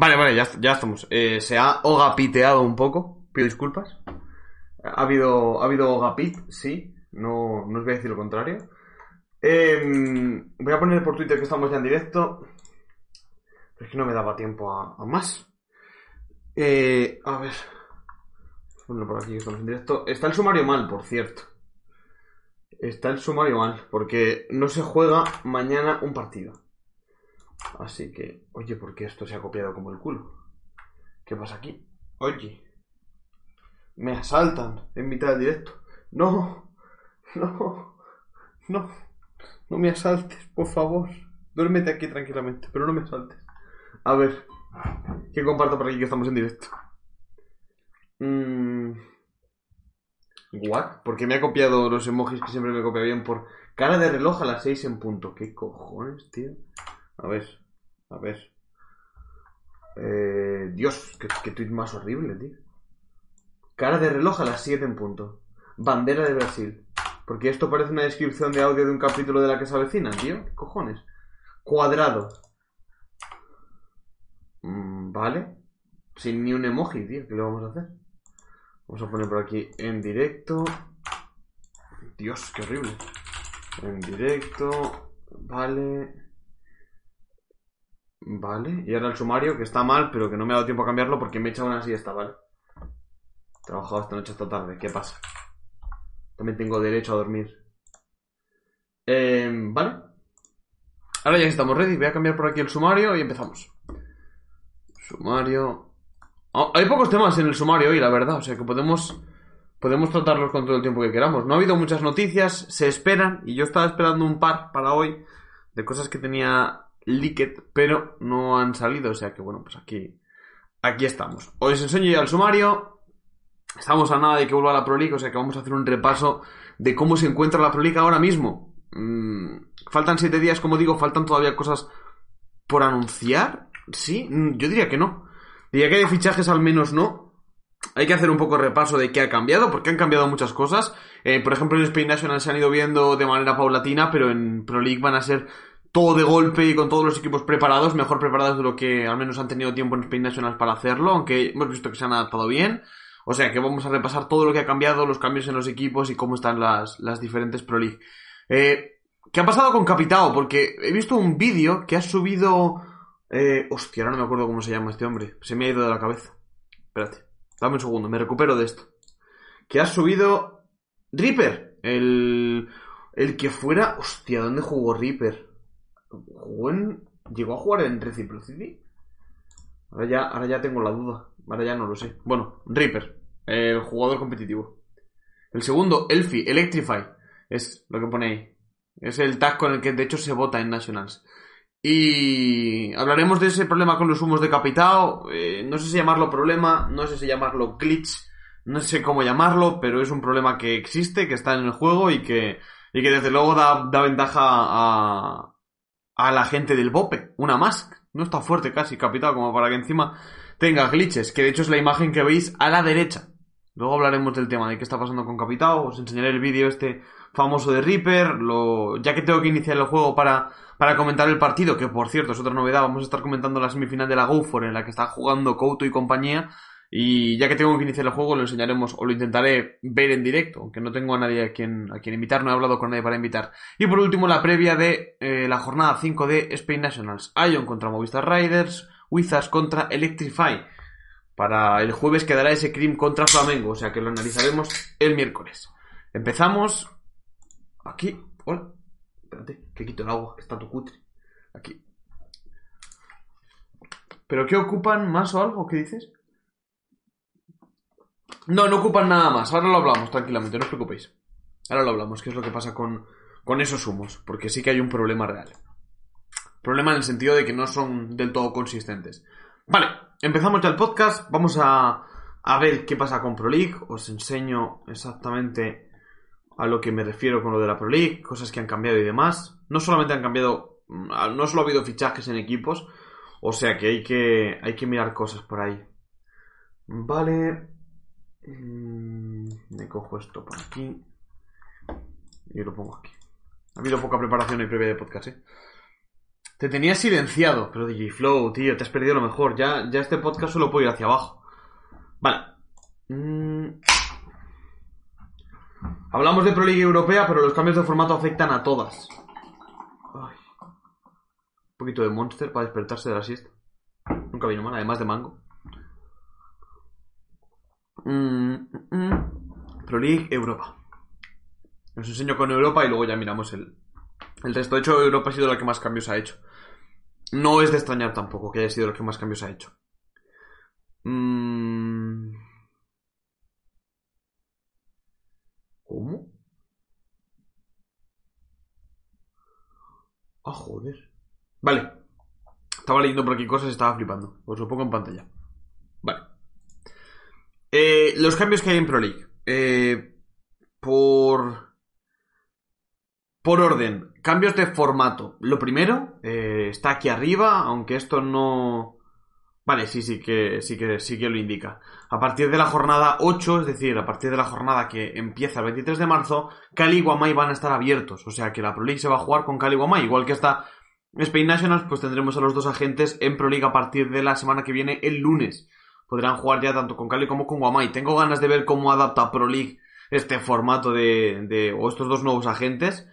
Vale, vale, ya, estamos. Eh, se ha hogapiteado un poco. Pido disculpas. Ha habido, ha habido hogapit, sí. No, no os voy a decir lo contrario. Em, voy a poner por Twitter que estamos ya en directo. Es que no me daba tiempo a, a más. Eh, a ver. Bueno, por aquí que estamos en directo. Está el sumario mal, por cierto. Está el sumario mal, porque no se juega mañana un partido. Así que, oye, ¿por qué esto se ha copiado como el culo? ¿Qué pasa aquí? Oye, me asaltan en mitad del directo. No, no, no, no me asaltes, por favor. Duérmete aquí tranquilamente, pero no me asaltes. A ver, ¿qué comparto por aquí que estamos en directo? Mm. ¿What? Porque me ha copiado los emojis que siempre me copia bien por cara de reloj a las 6 en punto. ¿Qué cojones, tío? A ver, a ver. Eh, Dios, qué, tweet más horrible, tío. Cara de reloj a las 7 en punto. Bandera de Brasil. Porque esto parece una descripción de audio de un capítulo de la que se avecina, tío. ¿Qué cojones? Cuadrado. Mm, vale. Sin ni un emoji, tío. ¿Qué le vamos a hacer? Vamos a poner por aquí en directo. Dios, qué horrible. En directo. Vale. Vale. Y ahora el sumario, que está mal, pero que no me ha dado tiempo a cambiarlo porque me he echado una siesta, ¿vale? Trabajado esta noche hasta tarde. ¿Qué pasa? También tengo derecho a dormir. Eh, vale. Ahora ya que estamos ready, voy a cambiar por aquí el sumario y empezamos. Sumario. Ah, hay pocos temas en el sumario hoy, la verdad. O sea que podemos, podemos tratarlos con todo el tiempo que queramos. No ha habido muchas noticias, se esperan, y yo estaba esperando un par para hoy de cosas que tenía leaked, pero no han salido. O sea que bueno, pues aquí, aquí estamos. Hoy os enseño ya el sumario. Estamos a nada de que vuelva la Pro League, o sea que vamos a hacer un repaso de cómo se encuentra la Pro League ahora mismo. Mm, faltan siete días, como digo, faltan todavía cosas por anunciar. Sí, Mm, yo diría que no. Diría que de fichajes al menos no. Hay que hacer un poco de repaso de qué ha cambiado, porque han cambiado muchas cosas. Eh, por ejemplo, en Spain National se han ido viendo de manera paulatina, pero en Pro League van a ser todo de golpe y con todos los equipos preparados, mejor preparados de lo que al menos han tenido tiempo en Spain National para hacerlo, aunque hemos visto que se han adaptado bien. O sea que vamos a repasar todo lo que ha cambiado, los cambios en los equipos y cómo están las, las diferentes Pro League. Eh, ¿Qué ha pasado con Capitao? Porque he visto un vídeo que ha subido... Eh, hostia, ahora no me acuerdo cómo se llama este hombre. Se me ha ido de la cabeza. Espérate. Dame un segundo, me recupero de esto. Que ha subido... Reaper. El... El que fuera... Hostia, ¿dónde jugó Reaper? ¿Jugó en... ¿Llegó a jugar en Reciprocity? Ahora ya, ahora ya tengo la duda. Ahora ya no lo sé. Bueno, Reaper. El jugador competitivo. El segundo, Elfie, Electrify. Es lo que pone ahí. Es el tag con el que de hecho se vota en Nationals. Y hablaremos de ese problema con los humos de Capitao. Eh, no sé si llamarlo problema, no sé si llamarlo glitch, no sé cómo llamarlo, pero es un problema que existe, que está en el juego y que, y que desde luego da ventaja a, a la gente del BOPE. Una más. No está fuerte casi Capitao como para que encima tenga glitches, que de hecho es la imagen que veis a la derecha. Luego hablaremos del tema de qué está pasando con Capitao, os enseñaré el vídeo este famoso de Reaper, lo... ya que tengo que iniciar el juego para, para comentar el partido, que por cierto es otra novedad, vamos a estar comentando la semifinal de la GoFor en la que está jugando Couto y compañía, y ya que tengo que iniciar el juego lo enseñaremos o lo intentaré ver en directo, aunque no tengo a nadie a quien, a quien invitar, no he hablado con nadie para invitar. Y por último la previa de eh, la jornada 5 de Spain Nationals, Ion contra Movistar Riders, Wizards contra Electrify. Para el jueves quedará ese Cream contra Flamengo, o sea que lo analizaremos el miércoles. Empezamos aquí. Hola. Espérate, que quito el agua, está tu cutre. Aquí. ¿Pero qué ocupan más o algo? ¿Qué dices? No, no ocupan nada más. Ahora lo hablamos tranquilamente, no os preocupéis. Ahora lo hablamos, qué es lo que pasa con, con esos humos. Porque sí que hay un problema real. Problema en el sentido de que no son del todo consistentes. Vale, empezamos ya el podcast. Vamos a, a ver qué pasa con Pro League. Os enseño exactamente a lo que me refiero con lo de la Pro League, cosas que han cambiado y demás. No solamente han cambiado, mm, no solo ha habido fichajes en equipos, o sea que hay que, hay que mirar cosas por ahí. Vale. Mm, me cojo esto por aquí. Y lo pongo aquí. Ha habido poca preparación y previa de podcast, ¿eh? Te tenía silenciado, pero DJ Flow, tío, te has perdido lo mejor. Ya, ya este podcast solo puede ir hacia abajo. Vale. Mm. Hablamos de Pro League Europea, pero los cambios de formato afectan a todas. Ay. Un poquito de Monster para despertarse de la siesta. Nunca vino mal, además de mango. Mm, mm, mm. Pro League Europa. Os enseño con Europa y luego ya miramos el, el resto. De hecho, Europa ha sido la que más cambios ha hecho. No es de extrañar tampoco que haya sido la que más cambios ha hecho. ¿Cómo? Ah, joder. Vale. Estaba leyendo por aquí cosas y estaba flipando. Os lo pongo en pantalla. Eh, los cambios que hay en Pro League. Eh, por. Por orden. Cambios de formato. Lo primero eh, está aquí arriba, aunque esto no. Vale, sí, sí que, sí que, sí que lo indica. A partir de la jornada 8, es decir, a partir de la jornada que empieza el 23 de marzo, Cali y Guamay van a estar abiertos. O sea que la Pro League se va a jugar con Cali y Guamay. Igual que está Spain Nationals, pues tendremos a los dos agentes en Pro League a partir de la semana que viene, el lunes. Podrán jugar ya tanto con Cali como con Guamay. Tengo ganas de ver cómo adapta Pro League este formato de, de o estos dos nuevos agentes.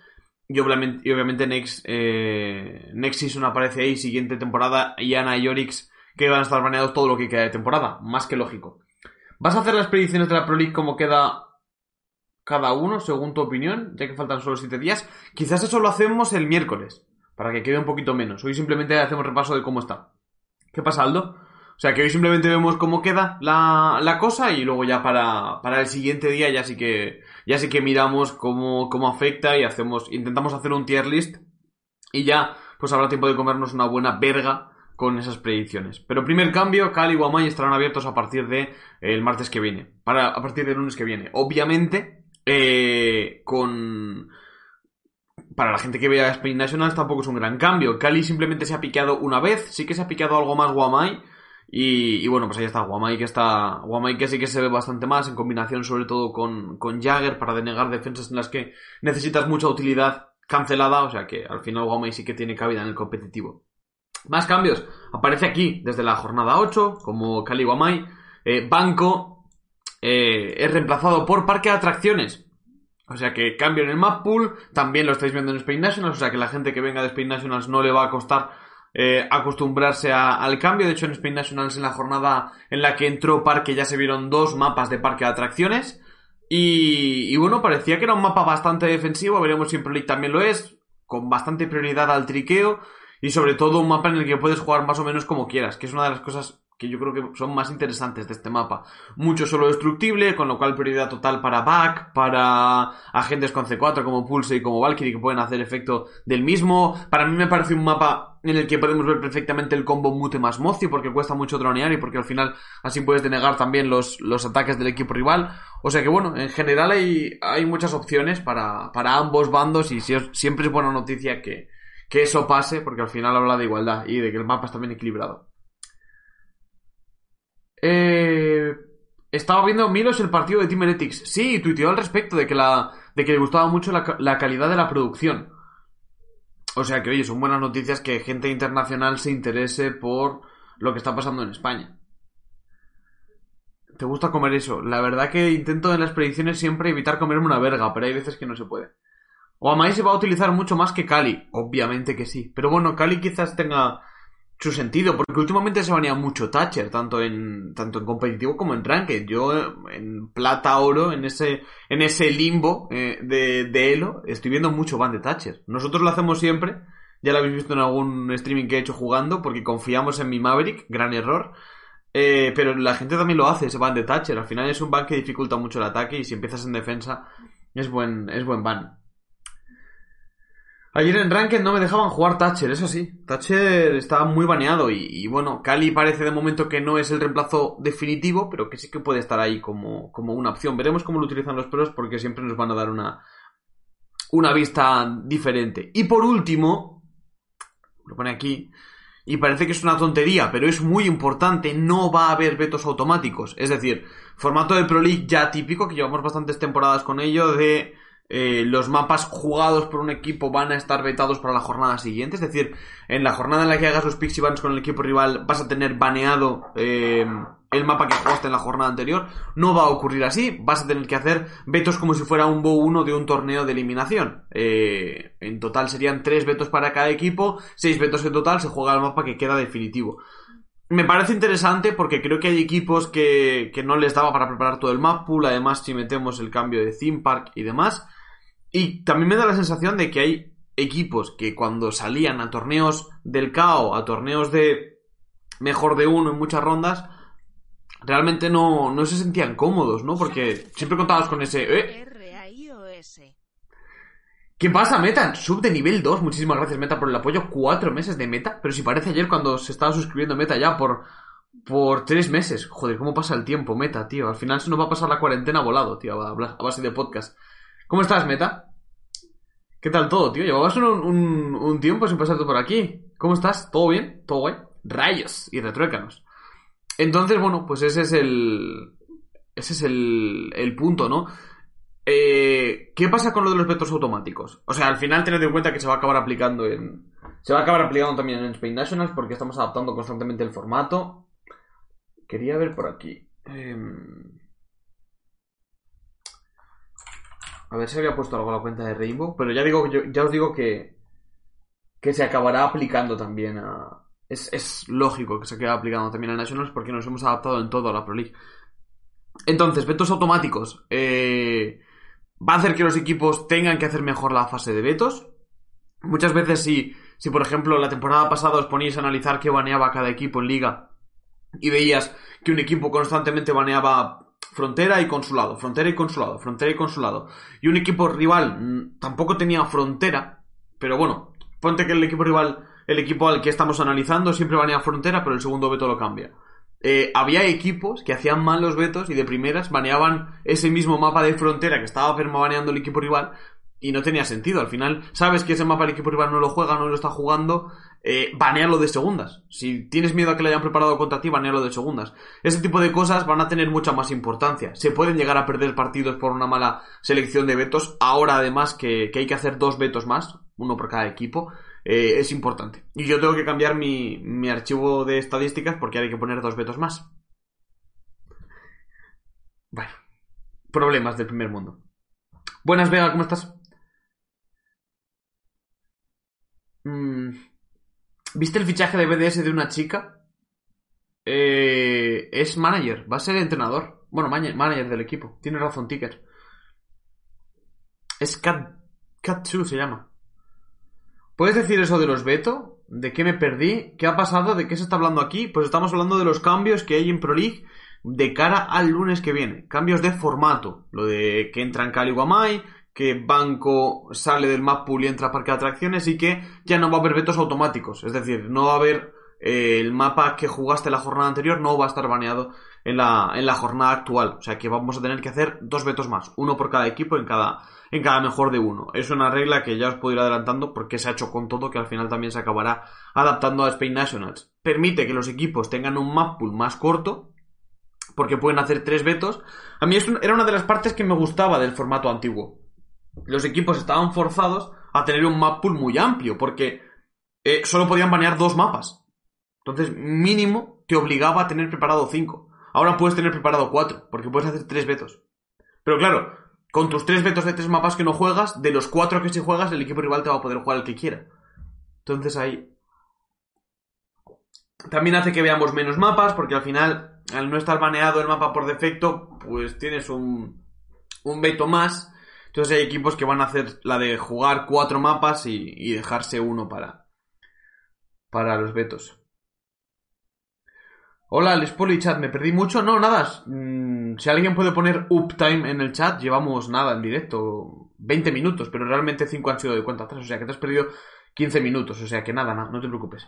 Y obviamente, y obviamente Next, eh, Season aparece ahí, siguiente temporada, Yana y Orix que van a estar baneados todo lo que queda de temporada. Más que lógico. ¿Vas a hacer las predicciones de la Pro League como queda cada uno, según tu opinión, ya que faltan solo 7 días? Quizás eso lo hacemos el miércoles, para que quede un poquito menos. Hoy simplemente hacemos repaso de cómo está. ¿Qué pasa, Aldo? O sea que hoy simplemente vemos cómo queda la, la cosa y luego ya para, para, el siguiente día ya sí que, ya sí que miramos cómo, cómo afecta y hacemos, intentamos hacer un tier list y ya pues habrá tiempo de comernos una buena verga con esas predicciones. Pero primer cambio, Cali y Guamay estarán abiertos a partir de eh, el martes que viene. Para, a partir del lunes que viene. Obviamente, eh, con... Para la gente que vea Spain Nationals tampoco es un gran cambio. Cali simplemente se ha piqueado una vez. Sí que se ha picado algo más Guamay. Y, bueno, pues ahí está Guamay que está. Guamay que sí que se ve bastante más en combinación sobre todo con, con Jagger para denegar defensas en las que necesitas mucha utilidad cancelada. O sea que al final Guamay sí que tiene cabida en el competitivo. Más cambios. Aparece aquí desde la jornada 8, como Cali Guamay. Eh, Banco eh, es reemplazado por Parque de Atracciones. O sea que cambio en el map pool. También lo estáis viendo en Spain Nationals. O sea que la gente que venga de Spain Nationals no le va a costar eh, acostumbrarse al cambio. De hecho, en Spain Nationals, en la jornada en la que entró Parque, ya se vieron dos mapas de Parque de Atracciones. Y, y bueno, parecía que era un mapa bastante defensivo. Veremos si en Pro League también lo es. Con bastante prioridad al triqueo y sobre todo un mapa en el que puedes jugar más o menos como quieras, que es una de las cosas que yo creo que son más interesantes de este mapa. Mucho solo destructible, con lo cual prioridad total para back, para agentes con C4 como Pulse y como Valkyrie que pueden hacer efecto del mismo. Para mí me parece un mapa en el que podemos ver perfectamente el combo Mute más Mozi porque cuesta mucho dronear y porque al final así puedes denegar también los, los ataques del equipo rival. O sea que bueno, en general hay, hay muchas opciones para, para ambos bandos y siempre es buena noticia que, que eso pase, porque al final habla de igualdad y de que el mapa está bien equilibrado. Eh, estaba viendo Milos el partido de Team Heretics. Sí, tuiteó al respecto de que, la, de que le gustaba mucho la, la calidad de la producción. O sea que, oye, son buenas noticias que gente internacional se interese por lo que está pasando en España. ¿Te gusta comer eso? La verdad que intento en las predicciones siempre evitar comerme una verga, pero hay veces que no se puede. Guamay se va a utilizar mucho más que Cali. Obviamente que sí. Pero bueno, Cali quizás tenga su sentido, porque últimamente se venía mucho Thatcher, tanto en, tanto en competitivo como en ranked. Yo en plata, oro, en ese, en ese limbo eh, de, de Elo, estoy viendo mucho ban de Thatcher. Nosotros lo hacemos siempre, ya lo habéis visto en algún streaming que he hecho jugando, porque confiamos en mi Maverick, gran error. Eh, pero la gente también lo hace, ese ban de Thatcher. Al final es un ban que dificulta mucho el ataque y si empiezas en defensa es buen, es buen ban. Ayer en Ranked no me dejaban jugar Thatcher, eso sí. Thatcher estaba muy baneado y, y, bueno, Cali parece de momento que no es el reemplazo definitivo, pero que sí que puede estar ahí como, como una opción. Veremos cómo lo utilizan los pros porque siempre nos van a dar una, una vista diferente. Y por último, lo pone aquí, y parece que es una tontería, pero es muy importante, no va a haber vetos automáticos. Es decir, formato de Pro League ya típico, que llevamos bastantes temporadas con ello, de eh, los mapas jugados por un equipo van a estar vetados para la jornada siguiente. Es decir, en la jornada en la que hagas los pixie bans con el equipo rival vas a tener baneado eh, el mapa que jugaste en la jornada anterior. No va a ocurrir así. Vas a tener que hacer vetos como si fuera un BO 1 de un torneo de eliminación. Eh, en total serían 3 vetos para cada equipo. 6 vetos en total. Se juega el mapa que queda definitivo. Me parece interesante porque creo que hay equipos que, que no les daba para preparar todo el map pool. Además, si metemos el cambio de theme park y demás. Y también me da la sensación de que hay equipos que cuando salían a torneos del KO, a torneos de mejor de uno en muchas rondas, realmente no, no se sentían cómodos, ¿no? Porque siempre contabas con ese... ¿eh? ¿Qué pasa, Meta? Sub de nivel 2. Muchísimas gracias, Meta, por el apoyo. Cuatro meses de Meta. Pero si parece ayer cuando se estaba suscribiendo Meta ya por, por tres meses. Joder, ¿cómo pasa el tiempo, Meta, tío? Al final se nos va a pasar la cuarentena volado, tío, a base de podcast. ¿Cómo estás, Meta? ¿Qué tal todo, tío? Llevabas un, un, tiempo sin pasarte por aquí. ¿Cómo estás? ¿Todo bien? ¿Todo guay? Rayos y retruécanos. Entonces, bueno, pues ese es el. Ese es el, el punto, ¿no? Eh, ¿Qué pasa con lo de los vetos automáticos? O sea, al final tened en cuenta que se va a acabar aplicando en. Se va a acabar aplicando también en Spain Nationals porque estamos adaptando constantemente el formato. Quería ver por aquí. Eh... A ver si había puesto algo a la cuenta de Rainbow. Pero ya digo, yo, ya os digo que. Que se acabará aplicando también a. Es, es lógico que se quede aplicando también a Nationals porque nos hemos adaptado en todo a la Pro League. Entonces, vetos automáticos. Eh, va a hacer que los equipos tengan que hacer mejor la fase de vetos. Muchas veces, si, si por ejemplo la temporada pasada os poníais a analizar qué baneaba cada equipo en liga y veías que un equipo constantemente baneaba frontera y consulado, frontera y consulado, frontera y consulado. Y un equipo rival mm, tampoco tenía frontera, pero bueno, ponte que el equipo rival, el equipo al que estamos analizando siempre banea frontera, pero el segundo veto lo cambia. Eh, había equipos que hacían mal los vetos y de primeras baneaban ese mismo mapa de frontera que estaba permabaneando el equipo rival y no tenía sentido. Al final, sabes que ese mapa el equipo rival no lo juega, no lo está jugando, eh, banealo de segundas. Si tienes miedo a que lo hayan preparado contra ti, banealo de segundas. Ese tipo de cosas van a tener mucha más importancia. Se pueden llegar a perder partidos por una mala selección de vetos. Ahora, además, que, hay que hacer dos vetos más, uno por cada equipo, eh, es importante. Y yo tengo que cambiar mi, mi archivo de estadísticas porque hay que poner dos vetos más. Bueno, problemas del primer mundo. Buenas, Vega, ¿cómo estás? Mmm. ¿Viste el fichaje de BDS de una chica? Eh, es manager, va a ser entrenador. Bueno, manager del equipo. Tiene razón, Ticker. Es Cat, Cat se llama. ¿Puedes decir eso de los Beto? ¿De qué me perdí? ¿Qué ha pasado? ¿De qué se está hablando aquí? Pues estamos hablando de los cambios que hay en Pro League de cara al lunes que viene. Cambios de formato. Lo de que entran Cali Guamay, que Banco sale del map pool y entra a parque de atracciones y que ya no va a haber vetos automáticos. Es decir, no va a haber eh, el mapa que jugaste la jornada anterior, no va a estar baneado en la, en la jornada actual. O sea que vamos a tener que hacer dos vetos más, uno por cada equipo en cada, en cada mejor de uno. Es una regla que ya os puedo ir adelantando porque se ha hecho con todo que al final también se acabará adaptando a Spain Nationals. Permite que los equipos tengan un map pool más corto porque pueden hacer tres vetos. A mí era una de las partes que me gustaba del formato antiguo los equipos estaban forzados a tener un map pool muy amplio, porque eh, solo podían banear dos mapas. Entonces, mínimo, te obligaba a tener preparado cinco. Ahora puedes tener preparado cuatro, porque puedes hacer tres vetos. Pero claro, con tus tres vetos de tres mapas que no juegas, de los cuatro que sí juegas, el equipo rival te va a poder jugar el que quiera. Entonces ahí. También hace que veamos menos mapas, porque al final, al no estar baneado el mapa por defecto, pues tienes un, un veto más entonces hay equipos que van a hacer la de jugar cuatro mapas y, dejarse uno para, para los vetos. Hola, Les Poli Chat, ¿me perdí mucho? No, nada. Mm, si alguien puede poner uptime en el chat, llevamos nada en directo. 20 minutos, pero realmente 5 han sido de cuenta atrás, o sea que te has perdido 15 minutos, o sea que nada, nada, no te preocupes.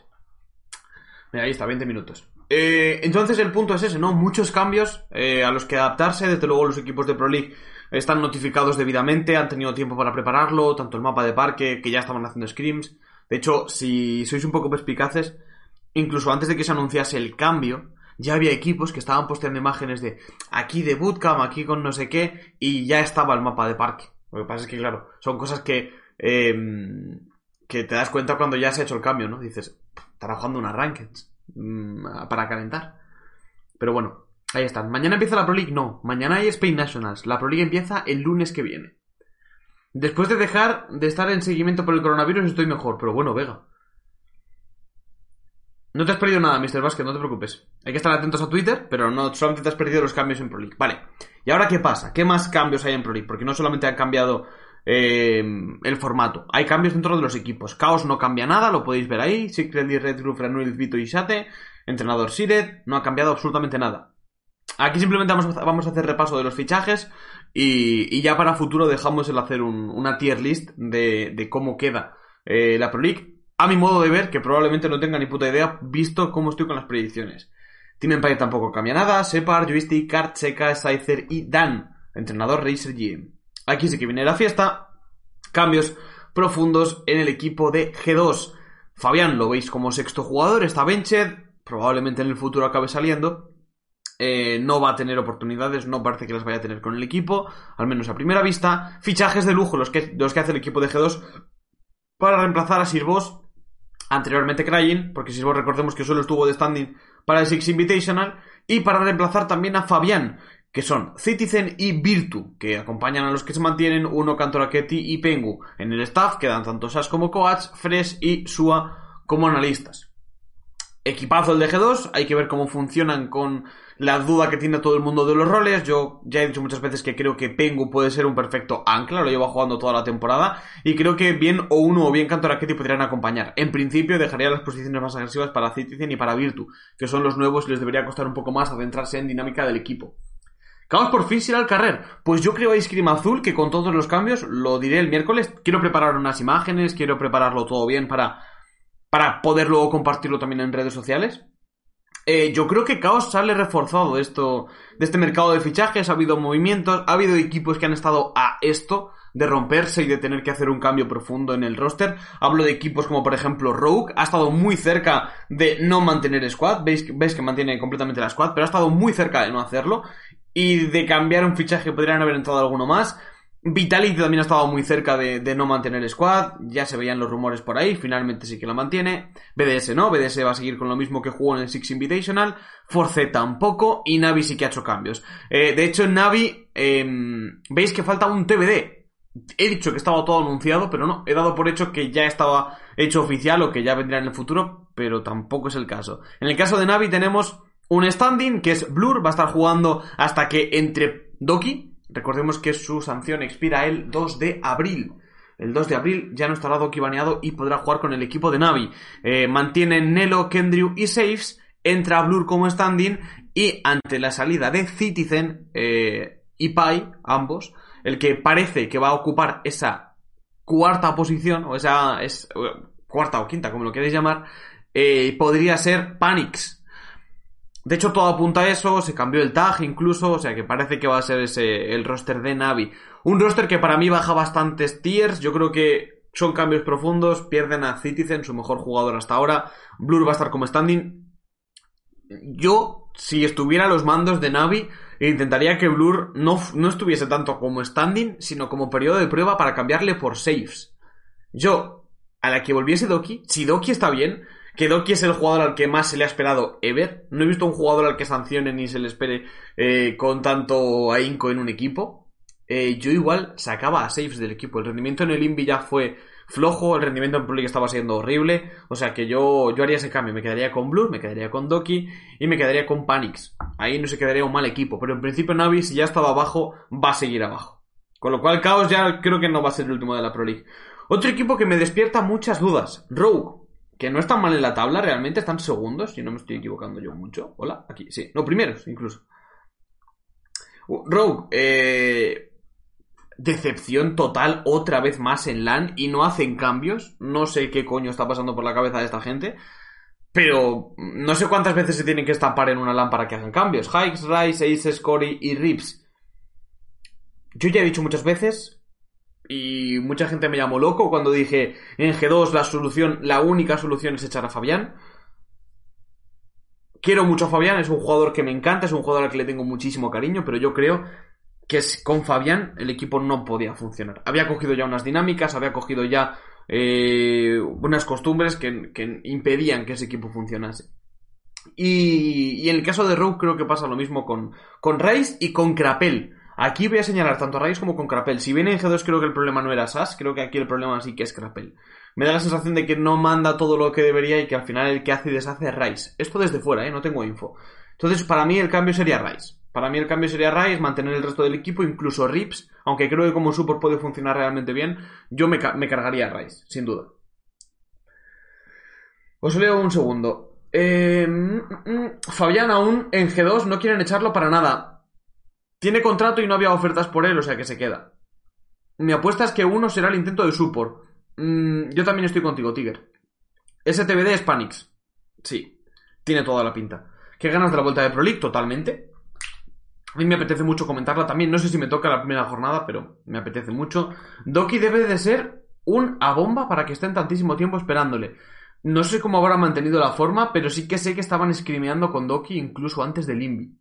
Mira, ahí está, 20 minutos. Eh, entonces el punto es ese, ¿no? Muchos cambios eh, a los que adaptarse, desde luego los equipos de Pro League están notificados debidamente, han tenido tiempo para prepararlo, tanto el mapa de parque, que ya estaban haciendo scrims. De hecho, si sois un poco perspicaces, incluso antes de que se anunciase el cambio, ya había equipos que estaban posteando imágenes de aquí de bootcamp, aquí con no sé qué, y ya estaba el mapa de parque. Lo que pasa es que, claro, son cosas que, em, que te das cuenta cuando ya se ha hecho el cambio, ¿no? Dices, trabajando una rankings mm, para calentar. Pero bueno, ahí están. ¿Mañana empieza la Pro League? No, mañana hay Spain Nationals. La Pro League empieza el lunes que viene. Después de dejar de estar en seguimiento por el coronavirus estoy mejor, pero bueno, Vega. No te has perdido nada, Mr. Basket, no te preocupes. Hay que estar atentos a Twitter, pero no solamente te has perdido los cambios en Pro League. Vale. ¿Y ahora qué pasa? ¿Qué más cambios hay en Pro League? Porque no solamente han cambiado eh, el formato. Hay cambios dentro de los equipos. Chaos no cambia nada, lo podéis ver ahí. Secretly Red Roof, Renuil, Vito y Shate. Entrenador Sired. No ha cambiado absolutamente nada. Aquí simplemente vamos a hacer repaso de los fichajes y, ya para futuro dejamos el hacer una tier list de, cómo queda eh, la Pro League a mi modo de ver, que probablemente no tenga ni puta idea, visto cómo estoy con las predicciones. Team Empire tampoco cambia nada, Separ, Joystick, Kart, Seca, Scyther y Dan, entrenador Racer GM. Aquí sí que viene la fiesta, cambios profundos en el equipo de G2. Fabián lo veis como sexto jugador, está benched, probablemente en el futuro acabe saliendo. Eh, no va a tener oportunidades, no parece que las vaya a tener con el equipo, al menos a primera vista. Fichajes de lujo los que, los que hace el equipo de G2 para reemplazar a Sirvos anteriormente Crying, porque si vos recordemos que solo estuvo de standing para el Six Invitational, y para reemplazar también a Fabián, que son Citizen y Virtu, que acompañan a los que se mantienen uno Cantoraketti y Pengu. En el staff quedan tanto Sas como Coach, Fresh y Sua como analistas. Equipazo el de G2, hay que ver cómo funcionan con la duda que tiene todo el mundo de los roles. Yo ya he dicho muchas veces que creo que Pengu puede ser un perfecto ancla, lo lleva jugando toda la temporada. Y creo que bien o uno o bien Cantoraketti podrían acompañar. En principio dejaría las posiciones más agresivas para Citizen y para Virtu, que son los nuevos y les debería costar un poco más adentrarse en dinámica del equipo. Caos por fin será el carrer. Pues yo creo a Cream Azul que con todos los cambios, lo diré el miércoles, quiero preparar unas imágenes, quiero prepararlo todo bien para, para poder luego compartirlo también en redes sociales. Eh, yo creo que Chaos sale reforzado de esto, de este mercado de fichajes, ha habido movimientos, ha habido equipos que han estado a esto, de romperse y de tener que hacer un cambio profundo en el roster. Hablo de equipos como por ejemplo Rogue, ha estado muy cerca de no mantener squad, veis, veis que mantiene completamente la squad, pero ha estado muy cerca de no hacerlo y de cambiar un fichaje podrían haber entrado alguno más. Vitality también ha estado muy cerca de, no mantener el squad, ya se veían los rumores por ahí, finalmente sí que la mantiene. BDS no, BDS va a seguir con lo mismo que jugó en el Six Invitational, Force tampoco y Navi sí que ha hecho cambios. Eh, de hecho en Navi em, veis que falta un TBD. He dicho que estaba todo anunciado, pero no, he dado por hecho que ya estaba hecho oficial o que ya vendrá en el futuro, pero tampoco es el caso. En el caso de Navi tenemos un standing que es Blur, va a estar jugando hasta que entre Doki, Recordemos que su sanción expira el 2 de abril. El 2 de abril ya no estará Doki baneado y podrá jugar con el equipo de Navi. Eh, mantienen Nelo, Kendrew y Saves. Entra Blur como standing. Y ante la salida de Citizen eh, y Pai, ambos, el que parece que va a ocupar esa cuarta posición, o esa es, cuarta o quinta, como lo queréis llamar, eh, podría ser Panix. De hecho, todo apunta a eso, se cambió el tag incluso, o sea que parece que va a ser ese el roster de Navi. Un roster que para mí baja bastantes tiers, yo creo que son cambios profundos, pierden a Citizen, su mejor jugador hasta ahora, Blur va a estar como standing. Yo, si estuviera a los mandos de Navi, intentaría que Blur no, no estuviese tanto como standing, sino como periodo de prueba para cambiarle por saves. Yo, a la que volviese Doki, si Doki está bien, que Doki es el jugador al que más se le ha esperado ever. No he visto un jugador al que sancione ni se le espere eh, con tanto ahínco en un equipo. Eh, yo igual sacaba a saves del equipo. El rendimiento en el Invi ya fue flojo, el rendimiento en Pro estaba siendo horrible. O sea que yo, yo haría ese cambio. Me quedaría con Blue, me quedaría con Doki y me quedaría con Panix. Ahí no se quedaría un mal equipo. Pero en principio Navi, si ya estaba abajo, va a seguir abajo. Con lo cual Chaos ya creo que no va a ser el último de la Pro League. Otro equipo que me despierta muchas dudas. Rogue que no están mal en la tabla, realmente están segundos, si no me estoy equivocando yo mucho. Hola, aquí, sí. No, primeros, incluso. Uh, Rogue, eh, decepción total otra vez más en LAN y no hacen cambios. No sé qué coño está pasando por la cabeza de esta gente. Pero no sé cuántas veces se tienen que estampar en una LAN para que hagan cambios. Hikes, Rice, Aces, Cory y Rips. Yo ya he dicho muchas veces, y mucha gente me llamó loco cuando dije en G2 la solución, la única solución es echar a Fabián. Quiero mucho a Fabián, es un jugador que me encanta, es un jugador al que le tengo muchísimo cariño, pero yo creo que con Fabián el equipo no podía funcionar. Había cogido ya unas dinámicas, había cogido ya eh, unas costumbres que, impedían que ese equipo funcionase. Y, en el caso de Rogue creo que pasa lo mismo con, con Rice y con Crapel. Aquí voy a señalar tanto a Rice como con Crapel. Si bien en G2 creo que el problema no era SAS, creo que aquí el problema sí que es Crapel. Me da la sensación de que no manda todo lo que debería y que al final el que hace y deshace es Rice. Esto desde fuera, ¿eh? No tengo info. Entonces, para mí el cambio sería Rice. Para mí el cambio sería Rice, mantener el resto del equipo, incluso Rips, aunque creo que como support puede funcionar realmente bien, yo me, cargaría a Rice, sin duda. Os leo un segundo. Eh, mm, mm, Fabián aún en G2 no quieren echarlo para nada. Tiene contrato y no había ofertas por él, o sea que se queda. Mi apuesta es que uno será el intento de support. Mm, yo también estoy contigo, Tiger. STBD es Panix. Sí, tiene toda la pinta. ¿Qué ganas de la vuelta de Pro League? Totalmente. A mí me apetece mucho comentarla también. No sé si me toca la primera jornada, pero me apetece mucho. Doki debe de ser un a bomba para que estén tantísimo tiempo esperándole. No sé cómo habrá mantenido la forma, pero sí que sé que estaban screameando con Doki incluso antes del Limbi.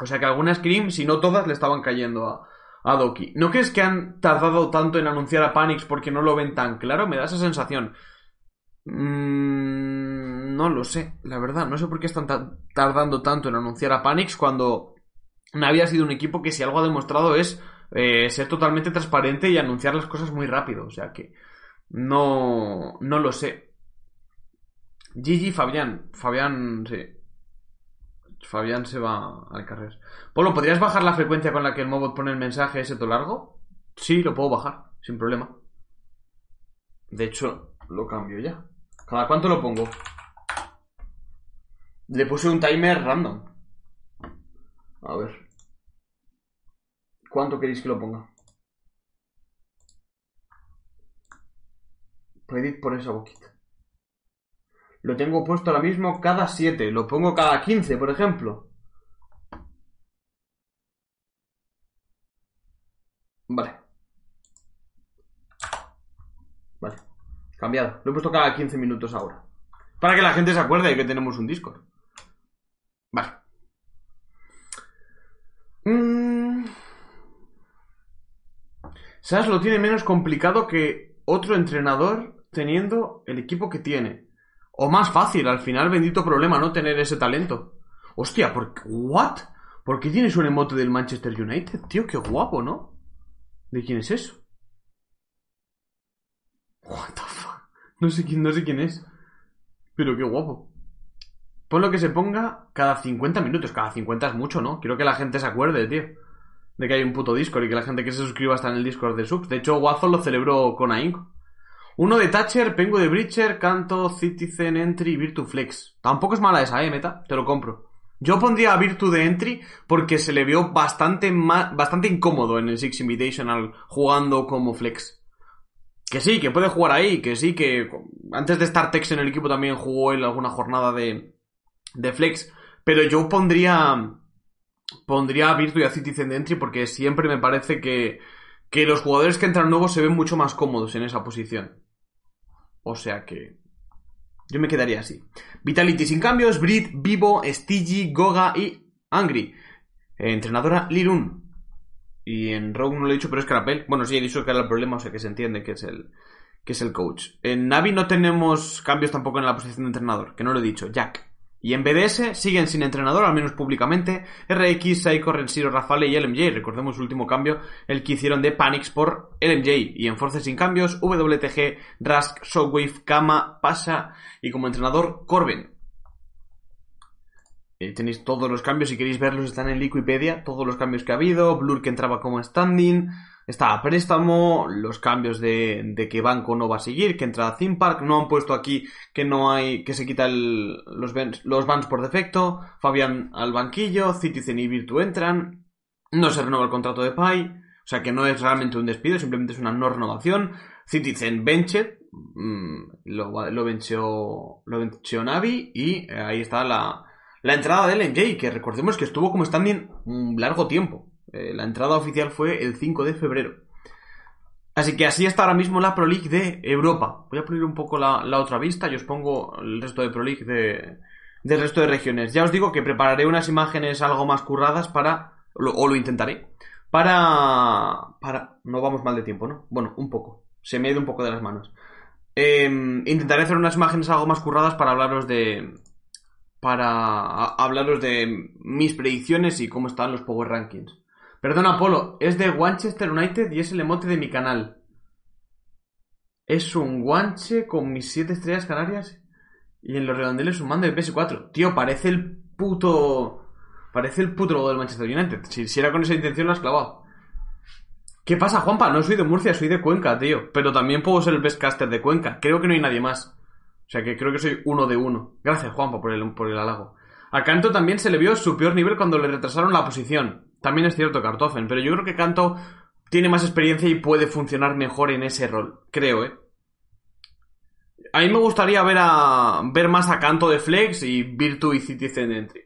O sea que algunas scream, si no todas, le estaban cayendo a, a Doki. ¿No crees que han tardado tanto en anunciar a Panix porque no lo ven tan claro? Me da esa sensación. Mm, no lo sé, la verdad. No sé por qué están tardando tanto en anunciar a Panix cuando había sido un equipo que si algo ha demostrado es eh, ser totalmente transparente y anunciar las cosas muy rápido. O sea que no, no lo sé. Gigi Fabián. Fabián, sí. Fabián se va al carrer. Polo, ¿podrías bajar la frecuencia con la que el Mobot pone el mensaje ese todo largo? Sí, lo puedo bajar, sin problema. De hecho, lo cambio ya. ¿Cada cuánto lo pongo? Le puse un timer random. A ver. ¿Cuánto queréis que lo ponga? Pedid por esa boquita. Lo tengo puesto ahora mismo cada 7. Lo pongo cada 15, por ejemplo. Vale. Vale. Cambiado. Lo he puesto cada 15 minutos ahora. Para que la gente se acuerde de que tenemos un Discord. Vale. Mm. Lo tiene menos complicado que otro entrenador teniendo el equipo que tiene. O más fácil, al final, bendito problema, no tener ese talento. Hostia, ¿por qué? ¿What? ¿Por qué tienes un emote del Manchester United? Tío, qué guapo, ¿no? ¿De quién es eso? What the fuck? No sé quién, no sé quién es. Pero qué guapo. Pon lo que se ponga cada 50 minutos. Cada 50 es mucho, ¿no? Quiero que la gente se acuerde, tío. De que hay un puto Discord y que la gente que se suscriba está en el Discord de Subs. De hecho, Wazo lo celebró con AINC. Uno de Thatcher, Pengo de Breacher, Canto, Citizen, Entry, Virtu Flex. Tampoco es mala esa, eh, meta. Te lo compro. Yo pondría a Virtu de Entry porque se le vio bastante, bastante incómodo en el Six Invitational jugando como Flex. Que sí, que puede jugar ahí, que sí, que antes de estar Tex en el equipo también jugó él alguna jornada de, de Flex. Pero yo pondría, pondría a Virtu y a Citizen de Entry porque siempre me parece que, que los jugadores que entran nuevos se ven mucho más cómodos en esa posición. O sea que. Yo me quedaría así. Vitality sin cambios, Brit, Vivo, Stigi, Goga y Angry. entrenadora Lirun. Y en Rogue no lo he dicho, pero es Carapel. Bueno, sí, he dicho que era el problema, o sea que se entiende que es el, que es el coach. En Navi no tenemos cambios tampoco en la posición de entrenador, que no lo he dicho. Jack. Y en BDS siguen sin entrenador, al menos públicamente, RX, Saiko, Rensiro, Rafale y LMJ. Recordemos el último cambio, el que hicieron de Panix por LMJ. Y en Force sin cambios, WTG, Rask, Shockwave, Kama, Pasha y como entrenador, Corbin. Eh, tenéis todos los cambios, si queréis verlos están en Liquipedia, todos los cambios que ha habido, Blur que entraba como standing, está a préstamo, los cambios de, de que banco no va a seguir, que entra a Theme Park, no han puesto aquí que no hay, que se quita los, los bans por defecto, Fabian al banquillo, Citizen y Virtu entran, no se renueva el contrato de Pai, O sea que no es realmente un despido, simplemente es una no renovación. Citizen Benched, mm, lo, lo venció, lo venció Navi y eh, ahí está la, la entrada del MJ, que recordemos que estuvo como standing un largo tiempo. Eh, la entrada oficial fue el 5 de febrero. Así que así está ahora mismo la Pro League de Europa. Voy a poner un poco la, otra vista y os pongo el resto de Pro League de, del resto de regiones. Ya os digo que prepararé unas imágenes algo más curradas para, o lo intentaré, para, para, no vamos mal de tiempo, ¿no? Bueno, un poco, se me ha ido un poco de las manos. Em, intentaré hacer unas imágenes algo más curradas para hablaros de, para hablaros de mis predicciones y cómo están los Power Rankings. Perdona, Polo, es de Manchester United y es el emote de mi canal. Es un guanche con mis 7 estrellas canarias y en los redondeles un mando de PS4. Tío, parece el puto. Parece el puto logo del Manchester United. Si, era con esa intención, lo has clavado. ¿Qué pasa, Juanpa? No soy de Murcia, soy de Cuenca, tío. Pero también puedo ser el bestcaster de Cuenca. Creo que no hay nadie más. O sea que creo que soy uno de uno. Gracias, Juanpa, por el, por el halago. A Canto también se le vio su peor nivel cuando le retrasaron la posición. También es cierto, Cartofen. Pero yo creo que Canto tiene más experiencia y puede funcionar mejor en ese rol. Creo, ¿eh? A mí me gustaría ver a ver más a Canto de Flex y Virtu y Citizen Entry.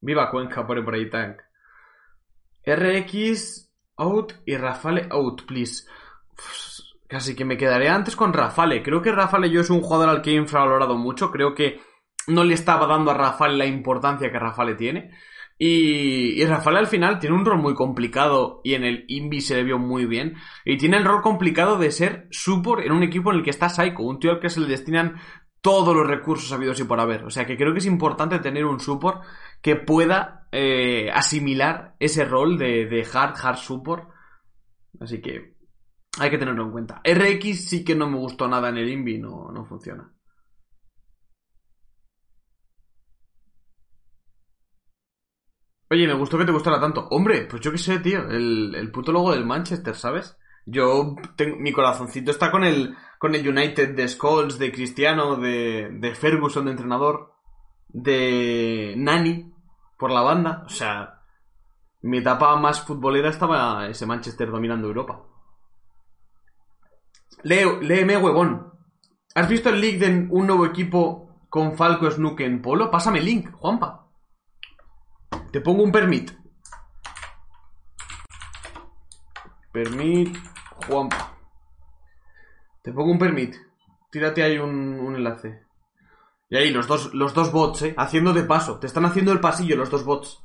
Viva Cuenca, pone por ahí Tank. RX out y Rafale out, please. casi que me quedaré antes con Rafale. Creo que Rafale yo es un jugador al que he infravalorado mucho. Creo que no le estaba dando a Rafale la importancia que Rafale tiene. Y, Rafael al final tiene un rol muy complicado y en el Invi se le vio muy bien. Y tiene el rol complicado de ser support en un equipo en el que está Psycho, un tío al que se le destinan todos los recursos habidos y por haber. O sea que creo que es importante tener un support que pueda eh, asimilar ese rol de, de hard, hard support. Así que hay que tenerlo en cuenta. RX sí que no me gustó nada en el Invi, no, no funciona. Oye, me gustó que te gustara tanto. Hombre, pues yo qué sé, tío. El, el puto logo del Manchester, ¿sabes? Yo, tengo, mi corazoncito está con el, con el United de Scholes, de Cristiano, de, de Ferguson de entrenador, de Nani por la banda. O sea, mi etapa más futbolera estaba ese Manchester dominando Europa. Leo, léeme, huevón. ¿Has visto el link de un nuevo equipo con Falco Snook en Polo? Pásame el link, Juanpa. Te pongo un permit. Permit Juanpa. Te pongo un permit. Tírate ahí un, enlace. Y ahí los dos, los dos bots, ¿eh? Haciendo de paso. Te están haciendo el pasillo los dos bots.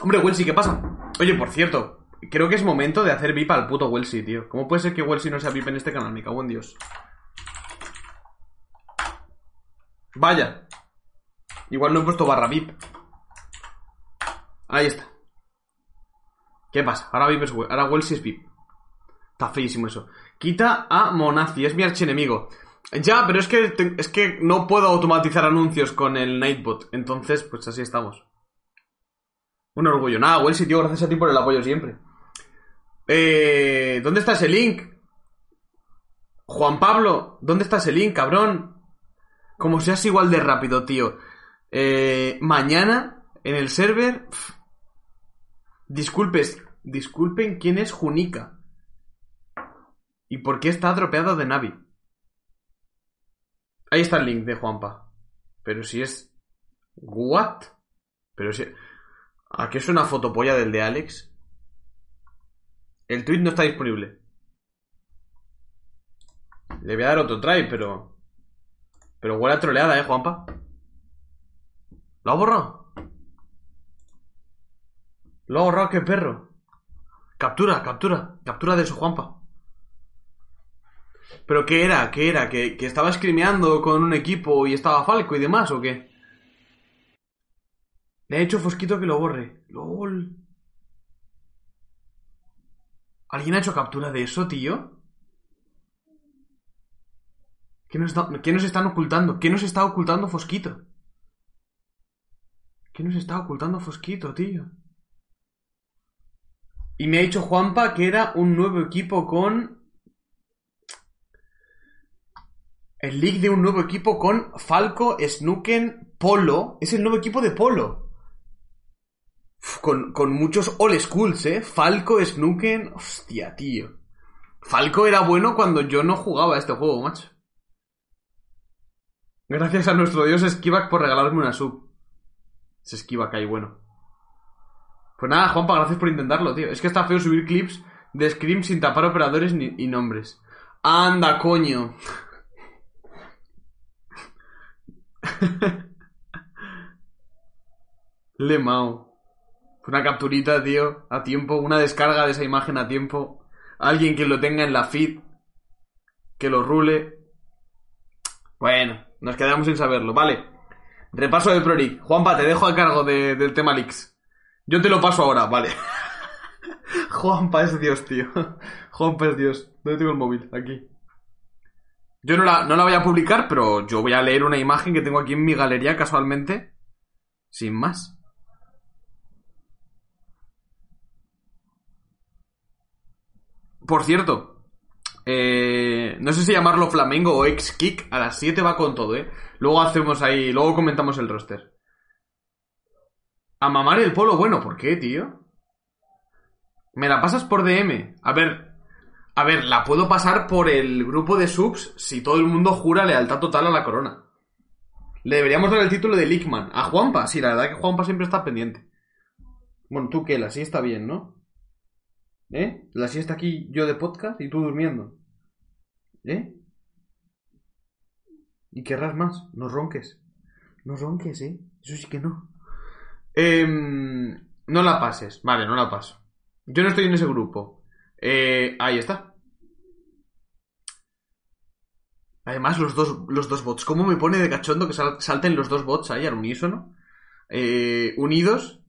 Hombre, Welsi, ¿qué pasa? Oye, por cierto, creo que es momento de hacer VIP al puto Welsi, tío. ¿Cómo puede ser que Welsi no sea VIP en este canal? Me cago en Dios. Vaya. Igual no he puesto barra VIP. Ahí está. ¿Qué pasa? Ahora VIP es Ahora Welsi es VIP. Está feísimo eso. Quita a Monazi, es mi archienemigo. Ya, pero es que, es que no puedo automatizar anuncios con el Nightbot. Entonces, pues así estamos. Un orgullo. Nada, Welsi, tío, gracias a ti por el apoyo siempre. Eh, ¿Dónde está ese link? Juan Pablo, ¿dónde está ese link, cabrón? Como seas igual de rápido, tío. Eh, mañana, en el server... disculpes, disculpen quién es Junica. ¿Y por qué está dropeado de Navi? Ahí está el link de Juanpa. Pero si es... ¿What? Pero si... ¿A qué es una fotopolla del de Alex? El tweet no está disponible. Le voy a dar otro try, pero... Pero huele a troleada, ¿eh, Juanpa? ¿Lo ha borrado? Lo ha borrado, qué perro. Captura, captura, captura de su Juanpa. ¿Pero qué era? ¿Qué era? ¿Que, estaba escrimeando con un equipo y estaba Falco y demás o qué? Le ha hecho Fosquito que lo borre. LOL. ¿Alguien ha hecho captura de eso, tío? ¿Qué nos, ¿Qué nos están ocultando? ¿Qué nos está ocultando Fosquito? ¿Qué nos está ocultando Fosquito, tío? Y me ha dicho Juanpa que era un nuevo equipo con... El league de un nuevo equipo con Falco, Snooken, Polo. Es el nuevo equipo de Polo. Con, con muchos old schools, ¿eh? Falco, Snooken... Hostia, tío. Falco era bueno cuando yo no jugaba a este juego, macho. Gracias a nuestro dios Skivak por regalarme una sub. Es Skivak ahí, bueno. Pues nada, Juanpa, gracias por intentarlo, tío. Es que está feo subir clips de Scream sin tapar operadores ni, y nombres. Anda, coño. Le Mao. Una capturita, tío, a tiempo. Una descarga de esa imagen a tiempo. Alguien que lo tenga en la feed. Que lo rule. Bueno, nos quedamos sin saberlo. Vale. Repaso de Proric. Juanpa, te dejo a cargo de- del tema leaks. Yo te lo paso ahora, vale. Juanpa es Dios, tío. Juanpa es Dios. ¿Dónde tengo el móvil? Aquí. Yo no la, no la voy a publicar, pero yo voy a leer una imagen que tengo aquí en mi galería casualmente. Sin más. Por cierto, eh, no sé si llamarlo Flamengo o X-Kick. A las 7 va con todo, ¿eh? Luego hacemos ahí, luego comentamos el roster. A mamar el polo, bueno, ¿por qué, tío? Me la pasas por DM. A ver, a ver, la puedo pasar por el grupo de subs si todo el mundo jura lealtad total a la corona. Le deberíamos dar el título de Leakman. A Juanpa, sí, la verdad que Juanpa siempre está pendiente. Bueno, tú qué, la siesta bien, ¿no? ¿Eh? La siesta aquí yo de podcast y tú durmiendo. ¿Eh? ¿Y querrás más? No ronques. No ronques, ¿eh? Eso sí que no. Em, no la pases. Vale, no la paso. Yo no estoy en ese grupo. Eh, ahí está. Además, los dos, los dos bots. ¿Cómo me pone de cachondo que sal- salten los dos bots ahí al unísono? Eh, unidos,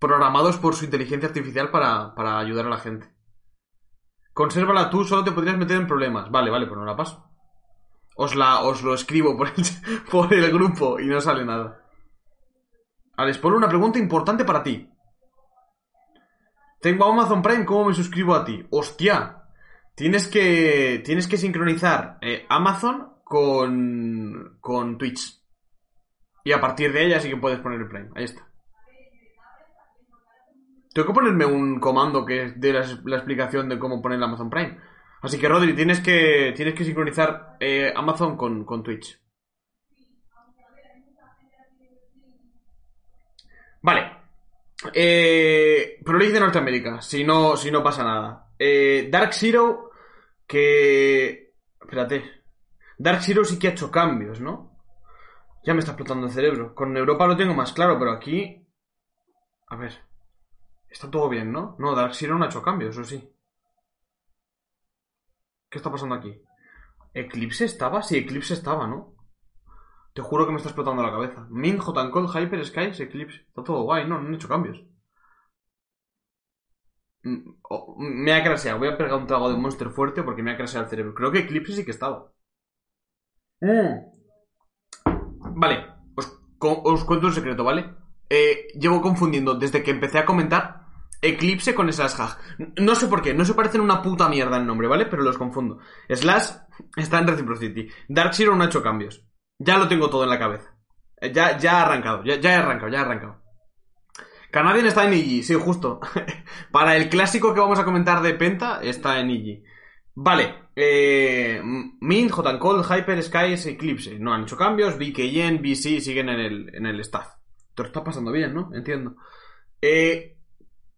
programados por su inteligencia artificial para, para ayudar a la gente. Consérvala tú, solo te podrías meter en problemas. Vale, vale, pues no la paso. Os, la, os lo escribo por el, grupo y no sale nada. Alex, por una pregunta importante para ti. Tengo Amazon Prime, ¿cómo me suscribo a ti? ¡Hostia! Tienes que, tienes que sincronizar eh, Amazon con, con Twitch. Y a partir de ella sí que puedes poner el Prime. Ahí está. Tengo que ponerme un comando que dé la, la explicación de cómo poner Amazon Prime. Así que, Rodri, tienes que, tienes que sincronizar eh, Amazon con, con Twitch. Vale. Eh, League de Norteamérica, si no, si no pasa nada. Eh, Dark Zero, que... Espérate. Dark Zero sí que ha hecho cambios, ¿no? Ya me está explotando el cerebro. Con Europa lo tengo más claro, pero aquí... A ver. Está todo bien, ¿no? No, Dark Zero no ha hecho cambios, eso sí. ¿Qué está pasando aquí? ¿Eclipse estaba? Sí, Eclipse estaba, ¿no? Te juro que me está explotando la cabeza. Min, J Cold, Hyper, Skies, Eclipse. Está todo guay, no, no han hecho cambios. Mm, me ha craseado. Voy a pegar un trago de Monster fuerte porque me ha craseado el cerebro. Creo que Eclipse sí que estaba. Mm. Vale, os, os cuento un secreto, ¿vale? Eh, llevo confundiendo desde que empecé a comentar Eclipse con Slash No sé por qué, no se parecen una puta mierda el nombre, ¿vale? Pero los confundo. Slash está en Reciprocity. Dark Zero no ha hecho cambios. Ya lo tengo todo en la cabeza. Eh, Ya, ya ha arrancado, ya, ya he arrancado, ya he arrancado. Canadian está en EG, sí, justo. Para el clásico que vamos a comentar de Penta, está en EG. Vale, eh, Mint, J Cold, Hyper, Skies, Eclipse. No han hecho cambios. BKN, BC siguen en el, en el staff. Te lo está pasando bien, ¿no? Entiendo. Eh,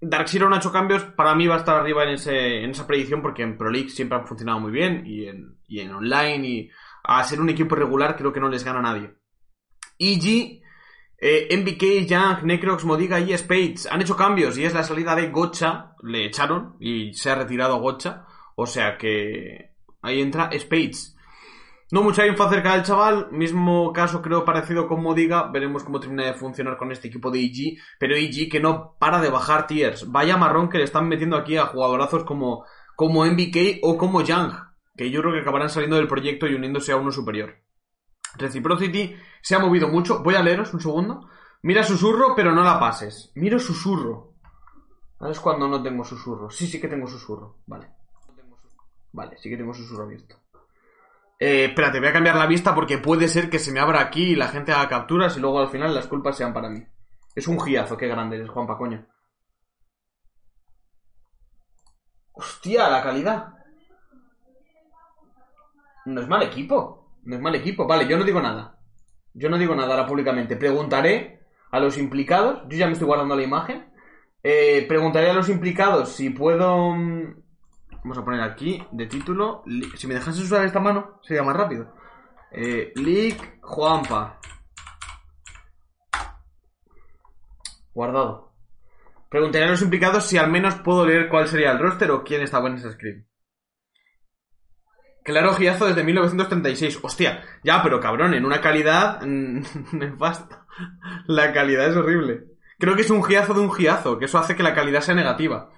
Dark Zero no ha hecho cambios. Para mí va a estar arriba en, esa predicción porque en Pro League siempre han funcionado muy bien. Y en, y en online. Y a ser un equipo regular creo que no les gana a nadie. EG, eh, MBK, Young, Necrox, Modiga y Spades han hecho cambios y es la salida de Gocha. Le echaron y se ha retirado Gocha. O sea que ahí entra Spades. No mucha info acerca del chaval, mismo caso creo parecido con Modiga, veremos cómo termina de funcionar con este equipo de EG, pero EG que no para de bajar tiers, vaya marrón que le están metiendo aquí a jugadorazos como, como MBK o como Young, que yo creo que acabarán saliendo del proyecto y uniéndose a uno superior. Reciprocity se ha movido mucho, voy a leeros un segundo, mira susurro pero no la pases, miro susurro, ¿sabes cuando no tengo susurro? Sí, sí que tengo susurro, vale. Vale, sí que tengo susurro abierto. Eh, espérate, voy a cambiar la vista porque puede ser que se me abra aquí y la gente haga capturas y luego al final las culpas sean para mí. Es un giazo, qué grande eres, Juanpa, coño. Hostia, la calidad. No es mal equipo. No es mal equipo. Vale, yo no digo nada. Yo no digo nada ahora públicamente. Preguntaré a los implicados. Yo ya me estoy guardando la imagen. Eh, preguntaré a los implicados si puedo. Vamos a poner aquí de título. Si me dejas usar esta mano, sería más rápido. Eh, Leak Juanpa. Guardado. Preguntaré a los implicados si al menos puedo leer cuál sería el roster o quién estaba en ese screen. Claro, giazo desde 1936. Hostia, ya, pero cabrón, en una calidad mm, nefasta. La calidad es horrible. Creo que es un giazo de un giazo, que eso hace que la calidad sea negativa.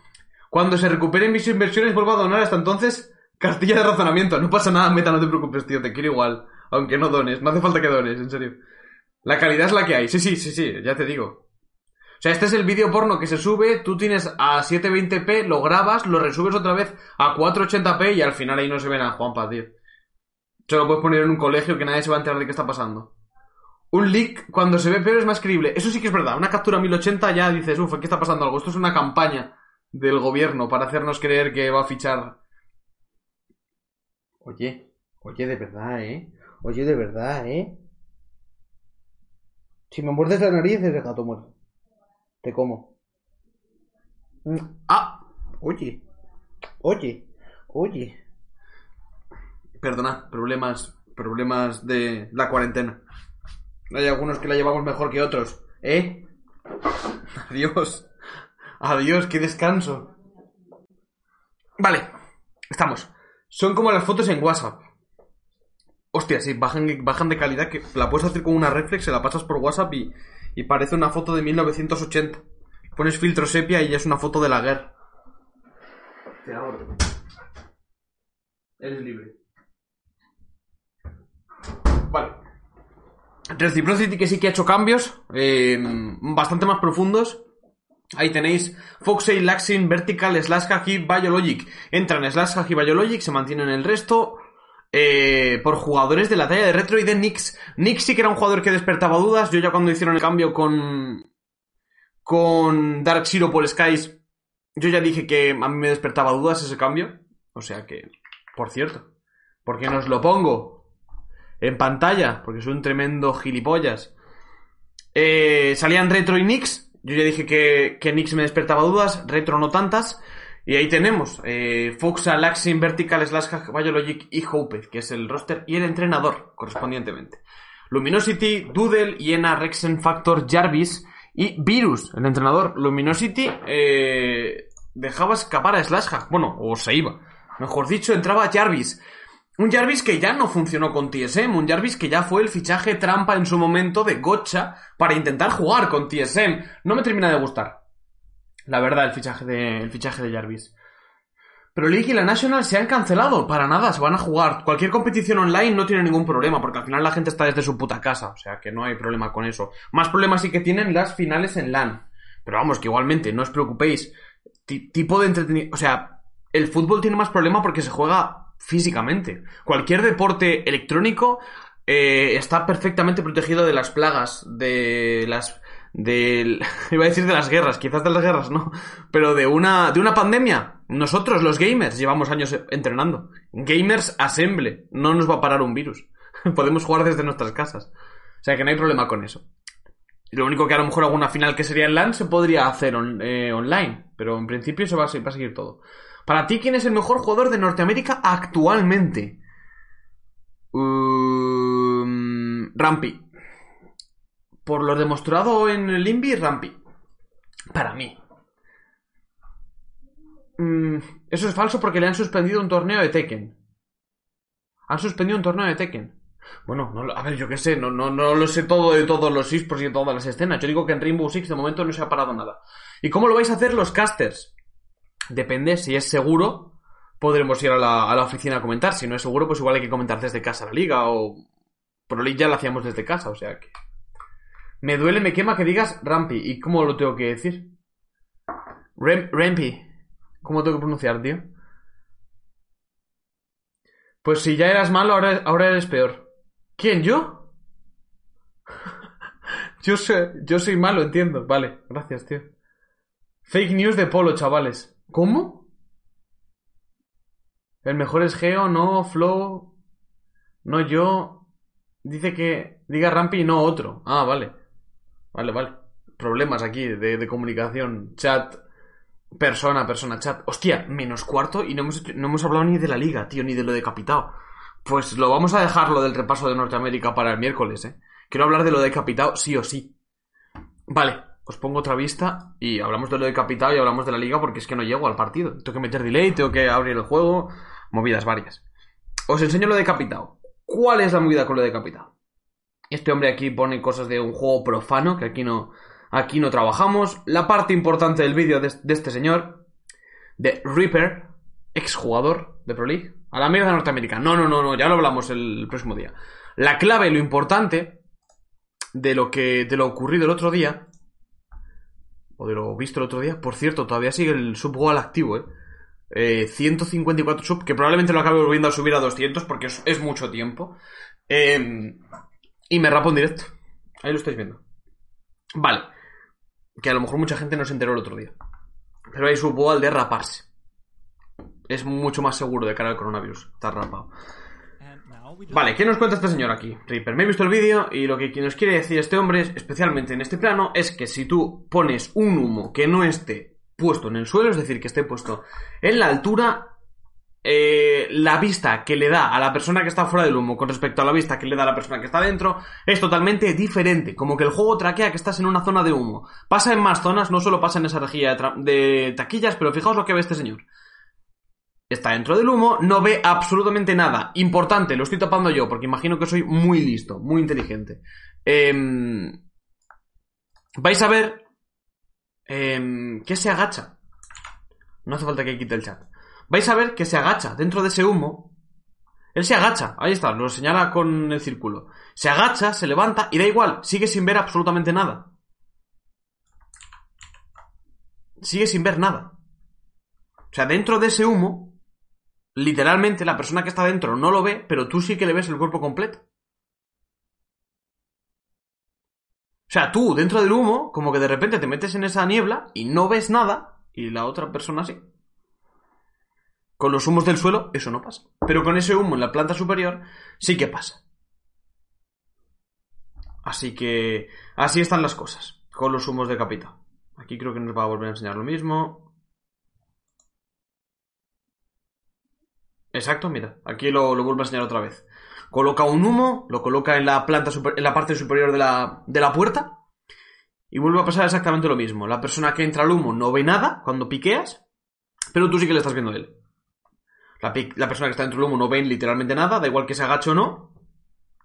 Cuando se recuperen mis inversiones, vuelvo a donar. Hasta entonces, cartilla de razonamiento. No pasa nada, meta, no te preocupes, tío. Te quiero igual. Aunque no dones. No hace falta que dones, en serio. La calidad es la que hay. Sí, sí, sí, sí, ya te digo. O sea, este es el vídeo porno que se sube, tú tienes a 720p, lo grabas, lo resubes otra vez a 480p y al final ahí no se ven a Juanpa, tío. Se lo puedes poner en un colegio que nadie se va a enterar de qué está pasando. Un leak, cuando se ve peor, es más creíble. Eso sí que es verdad. Una captura 1080 ya dices, uff, aquí está pasando algo. Esto es una campaña del gobierno para hacernos creer que va a fichar. Oye, oye, de verdad, ¿eh? Oye, de verdad, ¿eh? Si me muerdes la nariz, es de gato muerto. Te como. Mm, Ah, oye. Oye. Oye. Perdona, problemas. Problemas de la cuarentena. Hay algunos que la llevamos mejor que otros. ¿Eh? Adiós. Adiós, qué descanso. Vale, estamos. Son como las fotos en WhatsApp. Hostia, sí, bajan, bajan de calidad que la puedes hacer con una reflex, se la pasas por WhatsApp y, y parece una foto de 1980. Pones filtro sepia y ya es una foto de la guerra. Te ahorro. Eres libre. Vale. Reciprocity que sí que ha hecho cambios, eh, bastante más profundos. Ahí tenéis Foxey, Laxin, Vertical, Slash Hacky, Biologic. Entran Slash Hacky, Biologic, se mantienen el resto. eh, por jugadores de la talla de Retro y de Nix. Nix sí que era un jugador que despertaba dudas. Yo ya cuando hicieron el cambio con. con Dark Zero por Skies. Yo ya dije que a mí me despertaba dudas ese cambio. O sea que. Por cierto. Porque nos lo pongo en pantalla, porque soy un tremendo gilipollas. Eh, salían Retro y Nix. Yo ya dije que, que Nix me despertaba dudas, Retro no tantas. Y ahí tenemos eh, Foxa, Laxin, Vertical, Slash, Biologic y Hope, que es el roster y el entrenador correspondientemente. Luminosity, Doodle, Iena, Rexen, Factor, Jarvis y Virus, el entrenador. Luminosity eh, dejaba escapar a Slash bueno, o se iba. Mejor dicho, entraba Jarvis. Un Jarvis que ya no funcionó con TSM, un Jarvis que ya fue el fichaje trampa en su momento de Gotcha para intentar jugar con TSM. No me termina de gustar. La verdad, el fichaje de, el fichaje de Jarvis. Pero League y la National se han cancelado. Para nada, se van a jugar. Cualquier competición online no tiene ningún problema, porque al final la gente está desde su puta casa. O sea que no hay problema con eso. Más problemas sí que tienen las finales en LAN. Pero vamos, que igualmente, no os preocupéis. Ti- tipo de entretenimiento. O sea, el fútbol tiene más problema porque se juega físicamente. Cualquier deporte electrónico eh, está perfectamente protegido de las plagas, de las del iba a decir de las guerras, quizás de las guerras no, pero de una de una pandemia. Nosotros los gamers llevamos años entrenando. Gamers Assemble, no nos va a parar un virus. Podemos jugar desde nuestras casas. O sea que no hay problema con eso. Lo único que a lo mejor alguna final que sería en LAN se podría hacer eh, online, pero en principio se va a, va a seguir todo. Para ti, ¿quién es el mejor jugador de Norteamérica actualmente? Um, Rampi. Por lo demostrado en el Invi, Rampi. Para mí. Mm, eso es falso porque le han suspendido un torneo de Tekken. Han suspendido un torneo de Tekken. Bueno, a ver, yo qué sé, no, no, no lo sé todo de todos los esports y de todas las escenas. Yo digo que en Rainbow Six de momento no se ha parado nada. ¿Y cómo lo vais a hacer los casters? Depende, si es seguro, podremos ir a la, a la oficina a comentar. Si no es seguro, pues igual hay que comentar desde casa la liga o... Pro League ya la hacíamos desde casa, o sea que... Me duele, me quema que digas Rampi. ¿Y cómo lo tengo que decir? Rem- Rampi. ¿Cómo tengo que pronunciar, tío? Pues si ya eras malo, ahora, ahora eres peor. ¿Quién, yo? Yo soy, yo soy malo, entiendo. Vale, gracias, tío. Fake news de Polo, chavales. ¿Cómo? El mejor es Geo, no Flow, no yo. Dice que diga Rampi y no otro. Ah, vale. Vale, vale. Problemas aquí de, comunicación. Chat, persona, persona, chat. Hostia, menos cuarto y no hemos, hecho- no hemos hablado ni de la liga, tío, ni de lo decapitado. Pues lo vamos a dejar lo del repaso de Norteamérica para el miércoles, eh. Quiero hablar de lo decapitado sí o sí. Vale, os pongo otra vista y hablamos de lo decapitado y hablamos de la liga porque es que no llego al partido. Tengo que meter delay, tengo que abrir el juego, movidas varias. Os enseño lo decapitado. ¿Cuál es la movida con lo decapitado? Este hombre aquí pone cosas de un juego profano, que aquí no, aquí no trabajamos. La parte importante del vídeo de, de este señor, de Reaper, exjugador de Pro League, a la amiga de Norteamérica. No, no, no, no, ya lo hablamos el próximo día. La clave, lo importante de lo que de lo ocurrido el otro día o de lo visto el otro día, por cierto, todavía sigue el subgoal activo, ¿eh? Eh, 154 sub, que probablemente lo acabe volviendo a subir a 200 porque es, es mucho tiempo. Eh, y me rapo en directo. Ahí lo estáis viendo. Vale. Que a lo mejor mucha gente no se enteró el otro día. Pero hay subgoal de raparse. Es mucho más seguro de cara al coronavirus. Está rapado. Vale, ¿qué nos cuenta este señor aquí? Reaper, me he visto el vídeo y lo que nos quiere decir este hombre, especialmente en este plano, es que si tú pones un humo que no esté puesto en el suelo, es decir, que esté puesto en la altura, eh, la vista que le da a la persona que está fuera del humo con respecto a la vista que le da a la persona que está dentro es totalmente diferente. Como que el juego traquea que estás en una zona de humo. Pasa en más zonas, no solo pasa en esa rejilla de, de taquillas, pero fijaos lo que ve este señor. Está dentro del humo, no ve absolutamente nada. Importante, lo estoy tapando yo, porque imagino que soy muy listo, muy inteligente. Em, vais a ver em, que se agacha. No hace falta que quite el chat. Vais a ver que se agacha dentro de ese humo. Él se agacha, ahí está, lo señala con el círculo. Se agacha, se levanta y da igual, sigue sin ver absolutamente nada. Sigue sin ver nada. O sea, dentro de ese humo, literalmente la persona que está dentro no lo ve, pero tú sí que le ves el cuerpo completo. O sea, tú dentro del humo, como que de repente te metes en esa niebla y no ves nada, y la otra persona sí. Con los humos del suelo, eso no pasa. Pero con ese humo en la planta superior, sí que pasa. Así que así están las cosas, con los humos de capita. Aquí creo que nos va a volver a enseñar lo mismo. Exacto, mira, aquí lo, lo vuelvo a enseñar otra vez. Coloca un humo, lo coloca en la planta super- en la parte superior de la, de la puerta y vuelve a pasar exactamente lo mismo. La persona que entra al humo no ve nada cuando piqueas, pero tú sí que le estás viendo a él. La, persona que está dentro del humo no ve literalmente nada, da igual que se agache o no.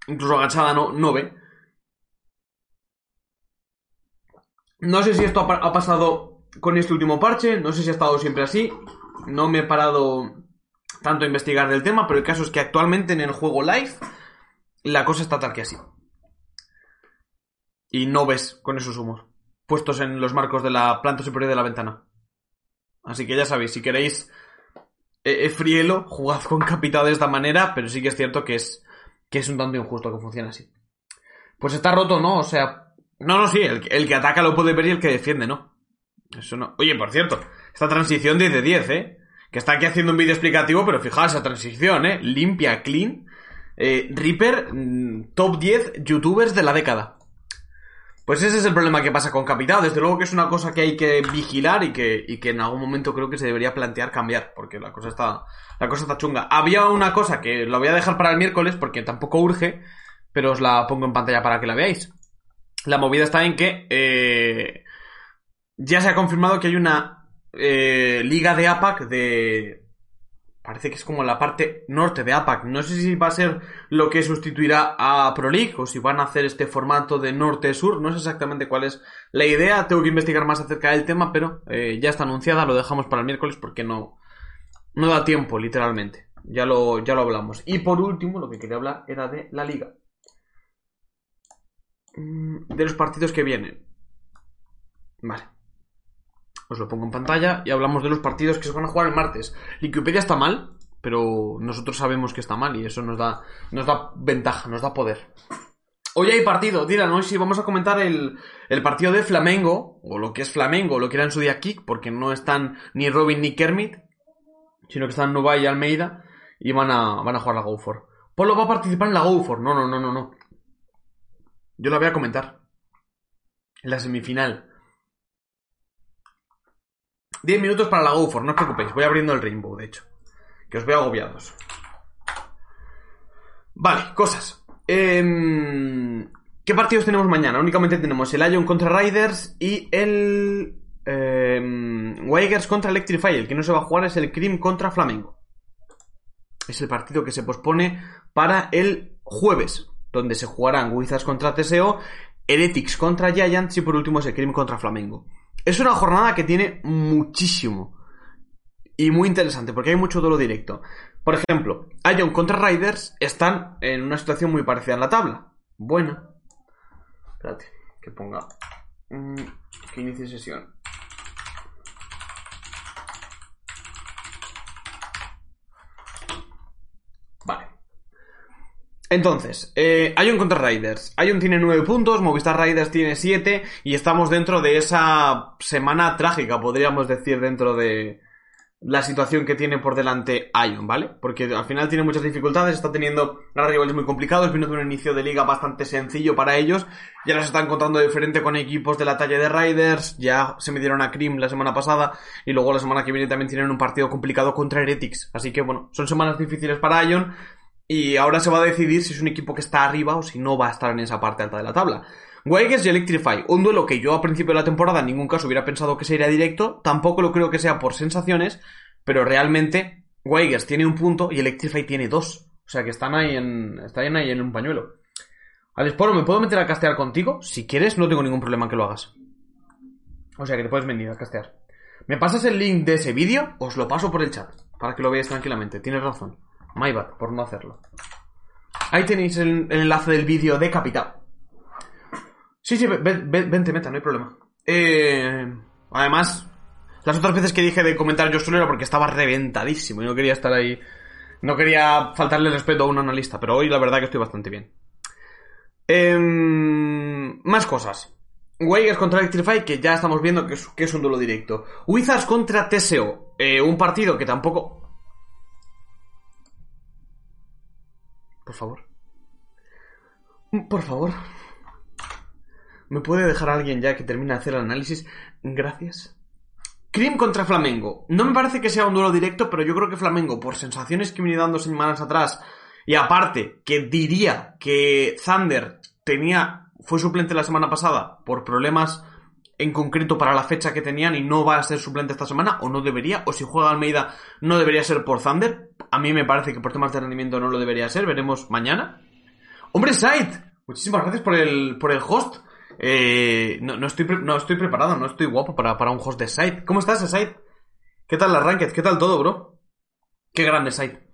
Incluso agachada no, no ve. No sé si esto ha pasado con este último parche, no sé si ha estado siempre así. No me he parado tanto investigar del tema, pero el caso es que actualmente en el juego live la cosa está tal que así. Y no ves con esos humos puestos en los marcos de la planta superior de la ventana. Así que ya sabéis, si queréis eh, eh, frielo, jugad con capitado de esta manera, pero sí que es cierto que es, que es un tanto injusto que funcione así. Pues está roto, ¿no? O sea, no, no, sí, el que ataca lo puede ver y el que defiende, ¿no? Eso no. Oye, por cierto, esta transición 10 de 10, ¿eh? Que está aquí haciendo un vídeo explicativo, pero fijaos esa transición, ¿eh? Limpia, clean. Eh, Reaper, mm, top 10 youtubers de la década. Pues ese es el problema que pasa con Capital. Desde luego que es una cosa que hay que vigilar y que, y que en algún momento creo que se debería plantear cambiar, porque la cosa está, la cosa está chunga. Había una cosa que la voy a dejar para el miércoles porque tampoco urge, pero os la pongo en pantalla para que la veáis. La movida está en que eh, ya se ha confirmado que hay una eh, liga de APAC de... Parece que es como la parte norte de APAC. No sé si va a ser lo que sustituirá a Pro League o si van a hacer este formato de norte-sur. No sé exactamente cuál es la idea. Tengo que investigar más acerca del tema, pero eh, ya está anunciada. Lo dejamos para el miércoles porque no, no da tiempo, literalmente. Ya lo, ya lo hablamos. Y por último, lo que quería hablar era de la liga. Mm, De los partidos que vienen. Vale. Os lo pongo en pantalla y hablamos de los partidos que se van a jugar el martes. Wikipedia está mal, pero nosotros sabemos que está mal y eso nos da, nos da ventaja, nos da poder. Hoy hay partido, Dylan, hoy vamos a comentar el, el partido de Flamengo, o lo que es Flamengo, lo que era en su día Kick, porque no están ni Robin ni Kermit, sino que están Nubai y Almeida, y van a, van a jugar la Go for. Polo va a participar en la Go for, no, no, no, no, no. Yo la voy a comentar. En la semifinal. 10 minutos para la Go for, no os preocupéis, voy abriendo el Rainbow, de hecho. Que os veo agobiados. Vale, cosas. Em, ¿Qué partidos tenemos mañana? Únicamente tenemos el Ion contra Riders y el eh, contra Electrify. El que no se va a jugar es el Cream contra Flamengo. Es el partido que se pospone para el jueves, donde se jugarán Wizards contra TSO, Heretics contra Giants y por último ese Cream contra Flamengo. Es una jornada que tiene muchísimo y muy interesante porque hay mucho duelo directo. Por ejemplo, Ion contra Riders están en una situación muy parecida en la tabla. Buena. Espérate, que ponga. Mm, que inicie sesión. Entonces, eh, contra Riders. Ion tiene 9 puntos, Movistar Riders tiene 7 y estamos dentro de esa semana trágica, podríamos decir, dentro de, la situación que tiene por delante Ion, ¿vale? Porque al final tiene muchas dificultades, está teniendo rivales muy complicados, vino de un inicio de liga bastante sencillo para ellos, ya los está encontrando de frente con equipos de la talla de Riders, ya se midieron a Krim la semana pasada, y luego la semana que viene también tienen un partido complicado contra Heretics, así que bueno, son semanas difíciles para Ion, y ahora se va a decidir si es un equipo que está arriba o si no va a estar en esa parte alta de la tabla. Wagers y Electrify, un duelo que yo a principio de la temporada en ningún caso hubiera pensado que sería directo, tampoco lo creo que sea por sensaciones, pero realmente Wagers tiene un punto y Electrify tiene dos. O sea que están ahí en, están ahí en un pañuelo. Alesporo, ¿me puedo meter a castear contigo? Si quieres, no tengo ningún problema que lo hagas. O sea que te puedes venir a castear. ¿Me pasas el link de ese vídeo? Os lo paso por el chat, para que lo veáis tranquilamente. Tienes razón. My por no hacerlo. Ahí tenéis el, enlace del vídeo decapitado. Sí, sí, vente, meta, no hay problema. Eh, además, las otras veces que dije de comentar yo solo era porque estaba reventadísimo y no quería estar ahí. No quería faltarle respeto a un analista, pero hoy la verdad que estoy bastante bien. Em, más cosas. Wagers contra Electrify, que ya estamos viendo que es, un duelo directo. Wizards contra TSO. Eh, un partido que tampoco. Por favor. Por favor. ¿Me puede dejar alguien ya que termine de hacer el análisis? Gracias. Cream contra Flamengo. No me parece que sea un duelo directo, pero yo creo que Flamengo, por sensaciones que viene dando semanas atrás, y aparte, que diría que Thunder tenía, fue suplente la semana pasada por problemas en concreto para la fecha que tenían y no va a ser suplente esta semana, o no debería, o si juega Almeida no debería ser por Thunder. A mí me parece que por temas de rendimiento no lo debería ser, veremos mañana. Hombre, Said, muchísimas gracias por el, por el host. Eh, no, estoy no estoy preparado, no estoy guapo para, para un host de site. ¿Cómo estás, site? ¿Qué tal la ranked? ¿Qué tal todo, bro? Qué grande site.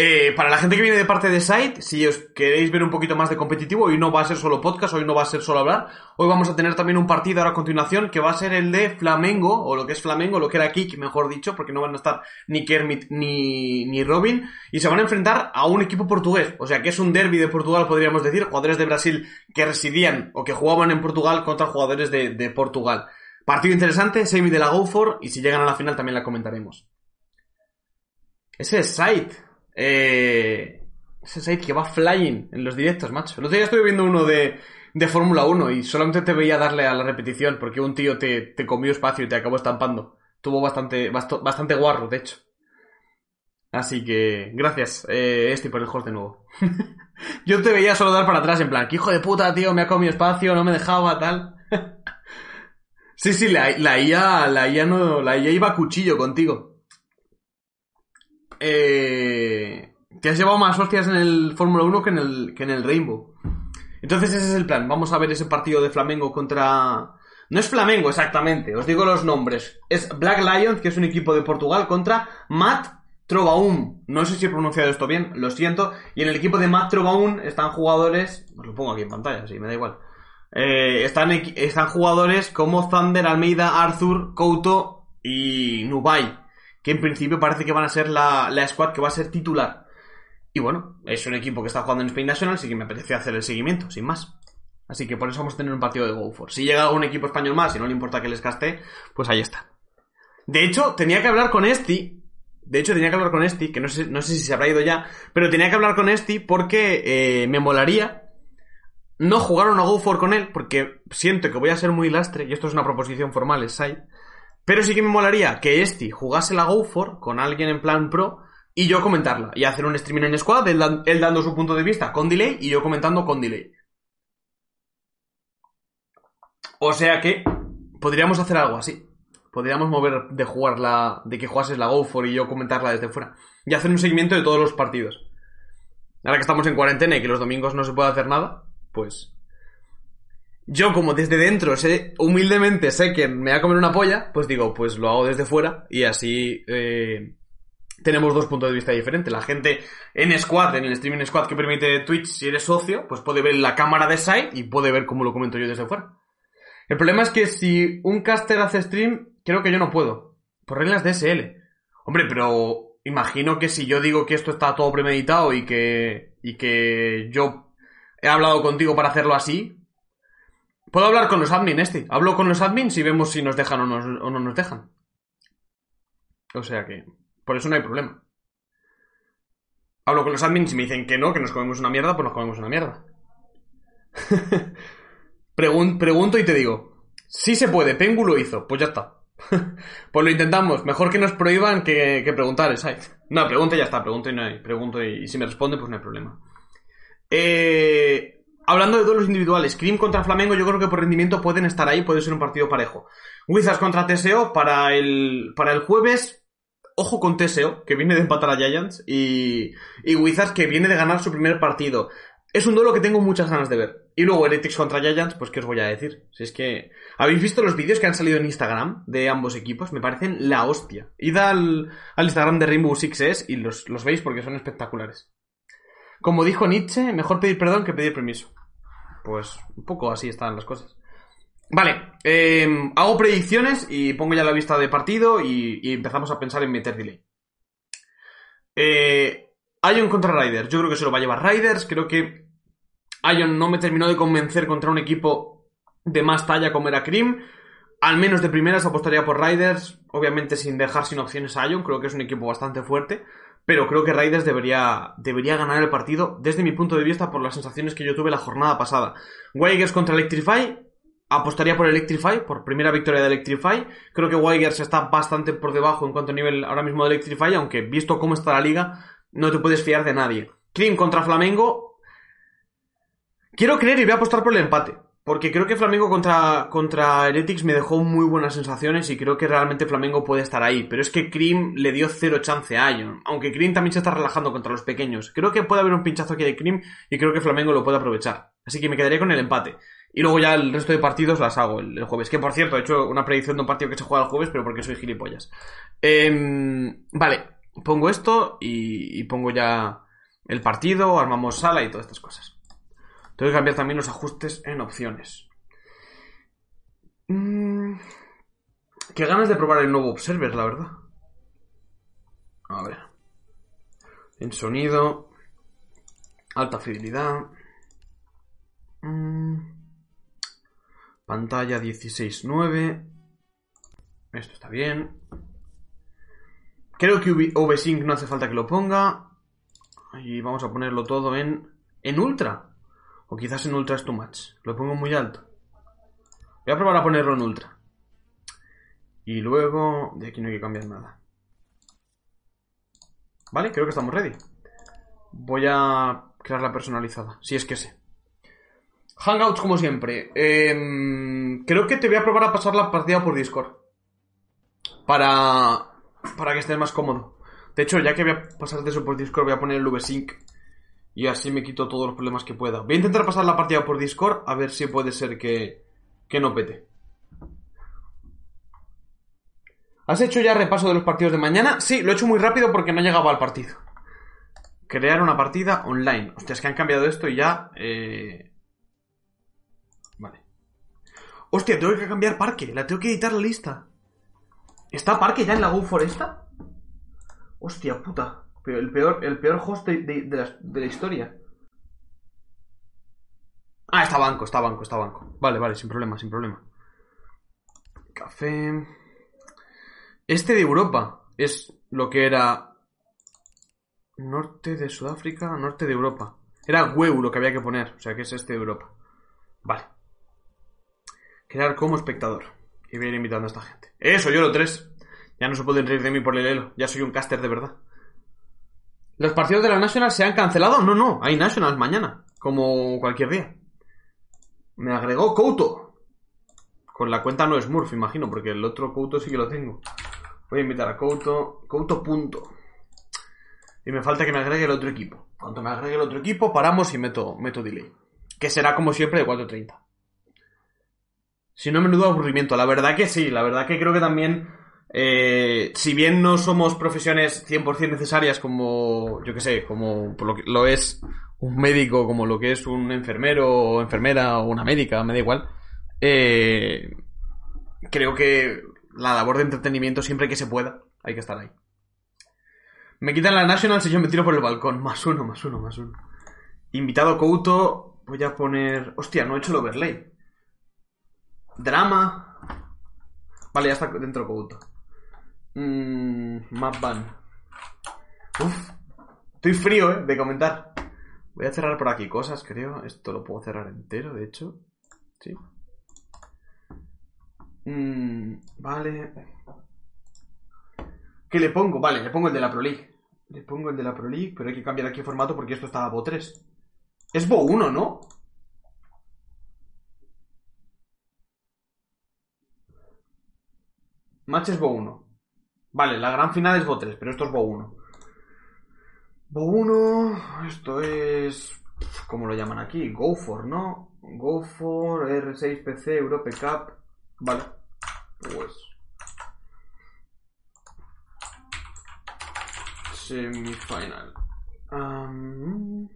Eh, para la gente que viene de parte de Site, si os queréis ver un poquito más de competitivo, hoy no va a ser solo podcast, hoy no va a ser solo hablar. Hoy vamos a tener también un partido ahora a continuación que va a ser el de Flamengo, o lo que es Flamengo, lo que era Kik, mejor dicho, porque no van a estar ni Kermit ni, ni Robin, y se van a enfrentar a un equipo portugués. O sea que es un derby de Portugal, podríamos decir, jugadores de Brasil que residían o que jugaban en Portugal contra jugadores de, de Portugal. Partido interesante, semi de la GoFor, y si llegan a la final también la comentaremos. Ese es Site. Eh, ese site que va flying en los directos, macho. El otro día estuve viendo uno de, de Fórmula 1 y solamente te veía darle a la repetición porque un tío te, te comió espacio y te acabó estampando. Tuvo bastante, bastante guarro, de hecho. Así que, gracias, eh, este por el host de nuevo. Yo te veía solo dar para atrás, en plan, que hijo de puta, tío, me ha comido espacio, no me dejaba, tal. sí, sí, la, la IA, la IA no, la IA iba a cuchillo contigo eh, te has llevado más hostias en el Fórmula 1 que en el, que en el Rainbow. Entonces ese es el plan. Vamos a ver ese partido de Flamengo contra... No es Flamengo exactamente, os digo los nombres. Es Black Lions, que es un equipo de Portugal, contra Matt Trobaum. No sé si he pronunciado esto bien, lo siento. Y en el equipo de Matt Trobaum están jugadores... Os lo pongo aquí en pantalla, sí, me da igual. Eh, están, están jugadores como Thunder, Almeida, Arthur, Couto y Nubai que en principio parece que van a ser la, la squad que va a ser titular. Y bueno, es un equipo que está jugando en Spain National, así que me apetece hacer el seguimiento, sin más. Así que por eso vamos a tener un partido de Go For. Si llega algún equipo español más y no le importa que les caste, pues ahí está. De hecho, tenía que hablar con Esti. De hecho, tenía que hablar con Esti, que no sé, no sé si se habrá ido ya, pero tenía que hablar con Esti porque eh, me molaría no jugar una Go For con él, porque siento que voy a ser muy lastre, y esto es una proposición formal, es side. Pero sí que me molaría que Esti jugase la Go con alguien en plan pro y yo comentarla. Y hacer un streaming en squad, él, dan- él dando su punto de vista con delay y yo comentando con delay. O sea que podríamos hacer algo así. Podríamos mover de jugarla, de que jugases la Go For y yo comentarla desde fuera. Y hacer un seguimiento de todos los partidos. Ahora que estamos en cuarentena y que los domingos no se puede hacer nada, pues. Yo, como desde dentro sé, humildemente sé que me va a comer una polla, pues digo, pues lo hago desde fuera y así eh, tenemos dos puntos de vista diferentes. La gente en Squad, en el streaming Squad que permite Twitch, si eres socio, pues puede ver la cámara de side y puede ver cómo lo comento yo desde fuera. El problema es que si un caster hace stream, creo que yo no puedo. Por reglas de SL. Hombre, pero imagino que si yo digo que esto está todo premeditado y que, y que yo he hablado contigo para hacerlo así, puedo hablar con los admin este. Hablo con los admins y vemos si nos dejan o, no nos dejan. O sea que, por eso no hay problema. Hablo con los admins y me dicen que no, que nos comemos una mierda, pues nos comemos una mierda. Pregun- pregunto y te digo, si se puede, Pengu lo hizo, pues ya está. pues lo intentamos, mejor que nos prohíban que, que preguntar, ¿sabes? No, pregunta y ya está, pregunto y no hay, pregunto y, y si me responde, pues no hay problema. Eh, hablando de duelos individuales, Cream contra Flamengo, yo creo que por rendimiento pueden estar ahí, puede ser un partido parejo. Wizards contra TSO para el, para el jueves. Ojo con TSO, que viene de empatar a Giants, y, y Wizards que viene de ganar su primer partido. Es un duelo que tengo muchas ganas de ver. Y luego Heretics contra Giants, pues qué os voy a decir. Si es que... ¿Habéis visto los vídeos que han salido en Instagram de ambos equipos? Me parecen la hostia. Id al, al Instagram de Rainbow Six S y los, los veis porque son espectaculares. Como dijo Nietzsche, mejor pedir perdón que pedir permiso. Pues un poco así están las cosas. Vale, eh, hago predicciones y pongo ya la vista de partido y, y empezamos a pensar en meter delay. Eh, Ion contra Riders. Yo creo que se lo va a llevar Riders. Creo que Ion no me terminó de convencer contra un equipo de más talla como era Cream. Al menos de primeras apostaría por Riders. Obviamente sin dejar sin opciones a Ion. Creo que es un equipo bastante fuerte. Pero creo que Riders debería, debería ganar el partido desde mi punto de vista por las sensaciones que yo tuve la jornada pasada. Wigers contra Electrify. Apostaría por Electrify, por primera victoria de Electrify. Creo que Wigers está bastante por debajo en cuanto a nivel ahora mismo de Electrify, aunque visto cómo está la liga, no te puedes fiar de nadie. Cream contra Flamengo. Quiero creer y voy a apostar por el empate. Porque creo que Flamengo contra, contra Heretics me dejó muy buenas sensaciones y creo que realmente Flamengo puede estar ahí. Pero es que Cream le dio cero chance a Ion. Aunque Cream también se está relajando contra los pequeños. Creo que puede haber un pinchazo aquí de Cream y creo que Flamengo lo puede aprovechar. Así que me quedaré con el empate. Y luego ya el resto de partidos las hago el, jueves. Que por cierto, he hecho una predicción de un partido que se juega el jueves, pero porque soy gilipollas. Em, vale, pongo esto y pongo ya el partido, armamos sala y todas estas cosas. Tengo que cambiar también los ajustes en opciones. Mm, qué ganas de probar el nuevo Observer, la verdad. A ver. En sonido. Alta fidelidad. Mm, pantalla 16.9. Esto está bien. Creo que VSync no hace falta que lo ponga. Y vamos a ponerlo todo en, en Ultra. O quizás en Ultra es too much. Lo pongo muy alto. Voy a probar a ponerlo en Ultra. Y luego... De aquí no hay que cambiar nada. Vale, creo que estamos ready. Voy a crear la personalizada. Si es que sé. Hangouts como siempre. Em, creo que te voy a probar a pasar la partida por Discord. Para... Para que estés más cómodo. De hecho, ya que voy a pasar de eso por Discord, voy a poner el VSync. Y así me quito todos los problemas que pueda. Voy a intentar pasar la partida por Discord a ver si puede ser que, que no pete. ¿Has hecho ya repaso de los partidos de mañana? Sí, lo he hecho muy rápido porque no llegaba al partido. Crear una partida online. Hostia, es que han cambiado esto y ya... Eh... Vale. Hostia, tengo que cambiar parque. La tengo que editar la lista. ¿Está parque ya en la Go Foresta? Hostia puta. El peor, el peor host de, la, historia. Ah, está banco, está banco, está banco. Vale, vale, sin problema, sin problema. Café. Este de Europa es lo que era. Norte de Sudáfrica, norte de Europa. Era WEU lo que había que poner, o sea que es este de Europa. Vale. Crear como espectador. Y voy a ir invitando a esta gente. Eso, yo lo tres. Ya no se pueden reír de mí por el elo. Ya soy un caster de verdad. ¿Los partidos de la National se han cancelado? No, no. Hay Nationals mañana. Como cualquier día. Me agregó Couto. Con la cuenta no es Smurf, imagino, porque el otro Couto sí que lo tengo. Voy a invitar a Couto. Couto punto. Y me falta que me agregue el otro equipo. Cuando me agregue el otro equipo, paramos y meto, meto delay. Que será como siempre de 4.30. Si no, menudo aburrimiento. La verdad que sí, la verdad que creo que también. Eh, si bien no somos profesiones 100% necesarias como, yo que sé, como lo es un médico, como lo que es un enfermero o enfermera o una médica, me da igual. eh, creo que la labor de entretenimiento, siempre que se pueda, hay que estar ahí. Me quitan la National si yo me tiro por el balcón. Más uno, más uno, más uno. Invitado Couto, voy a poner... Hostia, no he hecho el overlay. Drama. Vale, ya está dentro Couto. Mm, map. Uf. Estoy frío, eh, de comentar. Voy a cerrar por aquí cosas, creo. Esto lo puedo cerrar entero, de hecho. Sí. Mm, vale. ¿Qué le pongo? Vale, le pongo el de la Pro League. Le pongo el de la Pro League, pero hay que cambiar aquí el formato porque esto está a Bo 3. Es Bo 1, ¿no? Match es Bo 1. Vale, la gran final es Bo 3, pero esto es Bo 1. Bo 1, esto es... ¿Cómo lo llaman aquí? Go for, ¿no? Go for, R6 PC, Europe Cup. Vale. Pues... Semifinal. Am,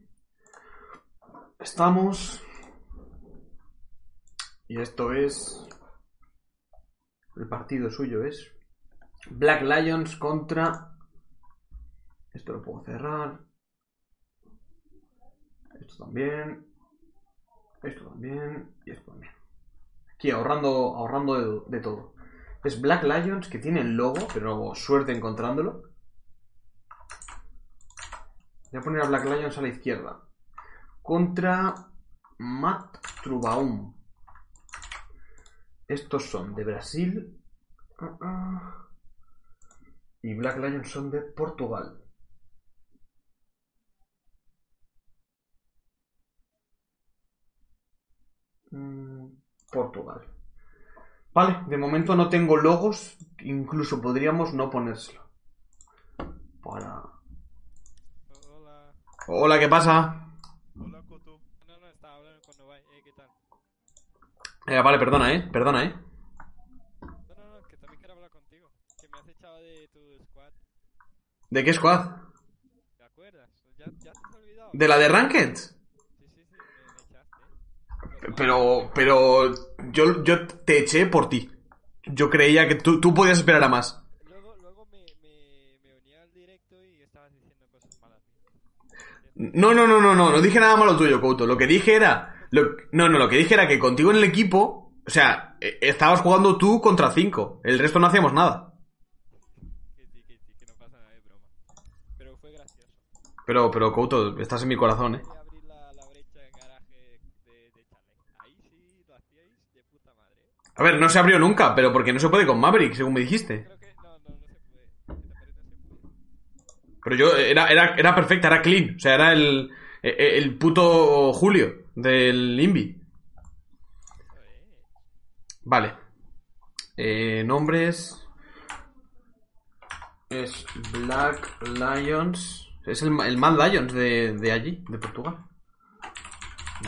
estamos. Y esto es. El partido suyo es. Black Lions contra. Esto lo puedo cerrar. Esto también. Esto también. Y esto también. Aquí ahorrando, ahorrando de, todo. Es Black Lions que tiene el logo, pero suerte encontrándolo. Voy a poner a Black Lions a la izquierda. Contra Matt Trubaum. Estos son de Brasil. Ah, ah. Y Black Lions son de Portugal. Mm, Portugal. Vale, de momento no tengo logos. Incluso podríamos no ponérselo. Para... Hola, Hola, ¿qué pasa? hola Coto. No, no, estaba hablando con Novai. Eh, ¿qué tal? Eh, vale, perdona, eh. Perdona, eh. No, no, no, que también quiero hablar contigo. Que me has echado de tu squad. ¿De qué squad? ¿Te acuerdas? ¿Ya, ya te has olvidado? ¿De la de Ranked? Sí, sí, sí, me, echaste. Pero, pero yo, yo te eché por ti. Yo creía que tú, tú podías esperar a más. Luego, luego me, me, me uní al directo y estabas diciendo cosas malas. No, no, no, no, no, no dije nada malo tuyo, Couto. Lo que dije era. lo- no, no, lo que dije era que contigo en el equipo. O sea, eh, estabas jugando tú contra cinco. El resto no hacíamos nada. Que sí, que sí, que no pasa nada de broma. Pero fue gracioso. Pero, pero, Couto, estás en mi corazón, eh. A ver, no se abrió nunca, pero porque no se puede con Maverick, según me dijiste. Pero yo, era, era, era perfecta, era clean. O sea, era el, el, el puto Julio del Invi. Vale. Eh, nombres. Es Black Lions. Es el, el Mad Lions de, de allí, de Portugal.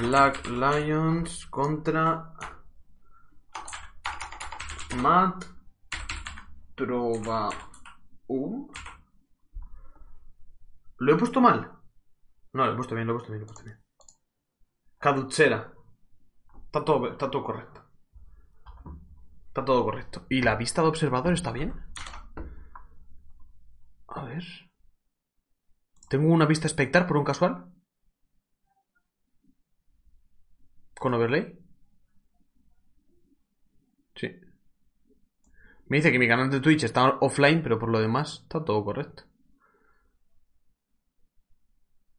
Black Lions contra. Matt Trova. Uh. ¿Lo he puesto mal? No, lo he puesto bien, lo he puesto bien, lo he puesto bien. Caduchera. Está todo, está todo correcto. Está todo correcto. ¿Y la vista de observador está bien? A ver. ¿Tengo una vista espectar por un casual? ¿Con overlay? Sí. Me dice que mi canal de Twitch está offline, pero por lo demás está todo correcto.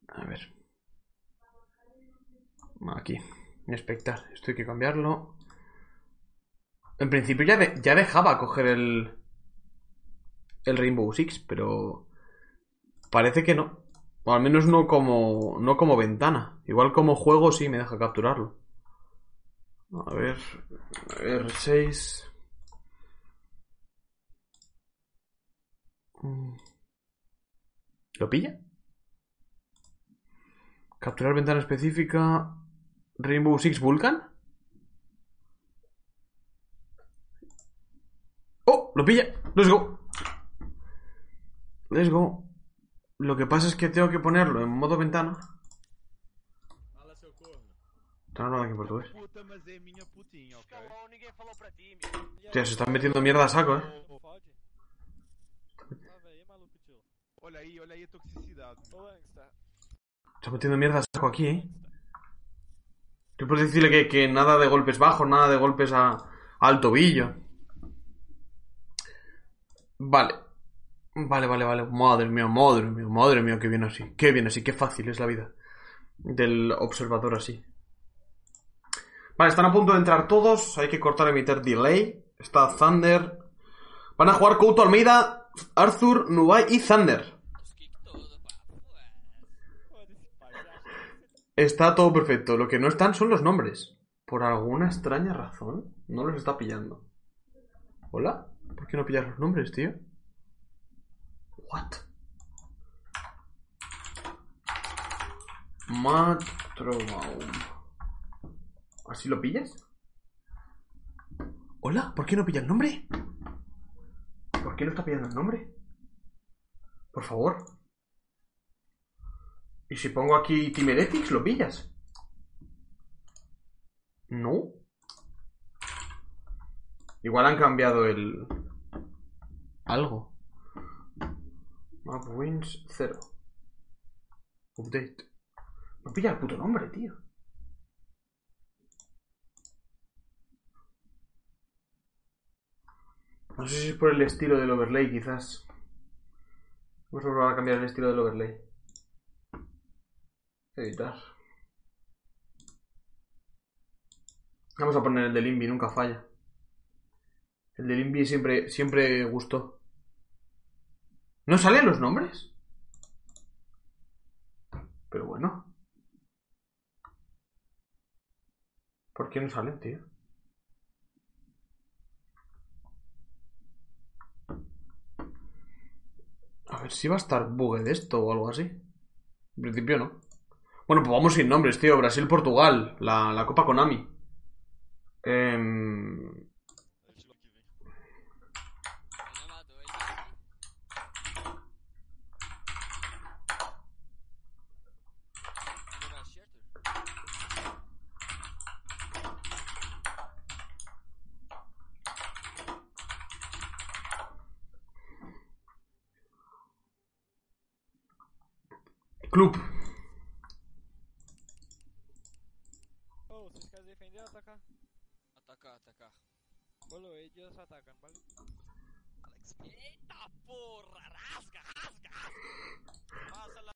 A ver. Aquí. Espectar. Esto hay que cambiarlo. En principio ya, ya dejaba coger el... El Rainbow Six, pero... Parece que no. O al menos no como, no como ventana. Igual como juego sí me deja capturarlo. A ver. R6. Mm. ¿Lo pilla? Capturar ventana específica. Rainbow Six Vulcan. ¡Oh! ¡Lo pilla! ¡Let's go! Let's go. Lo que pasa es que tengo que ponerlo en modo ventana. Está hablando aquí en portugués. Tío, se están metiendo mierda a saco, eh. Se está metiendo mierda a saco aquí, eh. Tú puedes decirle que, que nada de golpes bajos, nada de golpes a, al tobillo. Vale. Vale, vale, vale. Madre mía, madre mía, madre mía, qué bien así. Qué bien así, qué fácil es la vida. Del observador así. Vale, están a punto de entrar todos. Hay que cortar emitter delay. Está Thunder. Van a jugar Couto Almeida, Arthur, Nubai y Thunder. Está todo perfecto. Lo que no están son los nombres. Por alguna extraña razón, no los está pillando. ¿Hola? ¿Por qué no pillas los nombres, tío? What? Matrobaum. ¿Así lo pillas? ¿Hola? ¿Por qué no pilla el nombre? ¿Por qué no está pillando el nombre? Por favor. ¿Y si pongo aquí Timeretics, lo pillas? No. Igual han cambiado el... Algo. Map wins 0. Update. No pilla el puto nombre, tío. No sé si es por el estilo del overlay, quizás. Vamos a probar a cambiar el estilo del overlay. Editar. Vamos a poner el del Invi, nunca falla. El del Invi siempre, siempre gustó. ¿No salen los nombres? Pero bueno. ¿Por qué no salen, tío? A ver si va a estar bugue de esto o algo así. En principio no. Bueno, pues vamos sin nombres, tío. Brasil-Portugal. La, la Copa Konami. Em,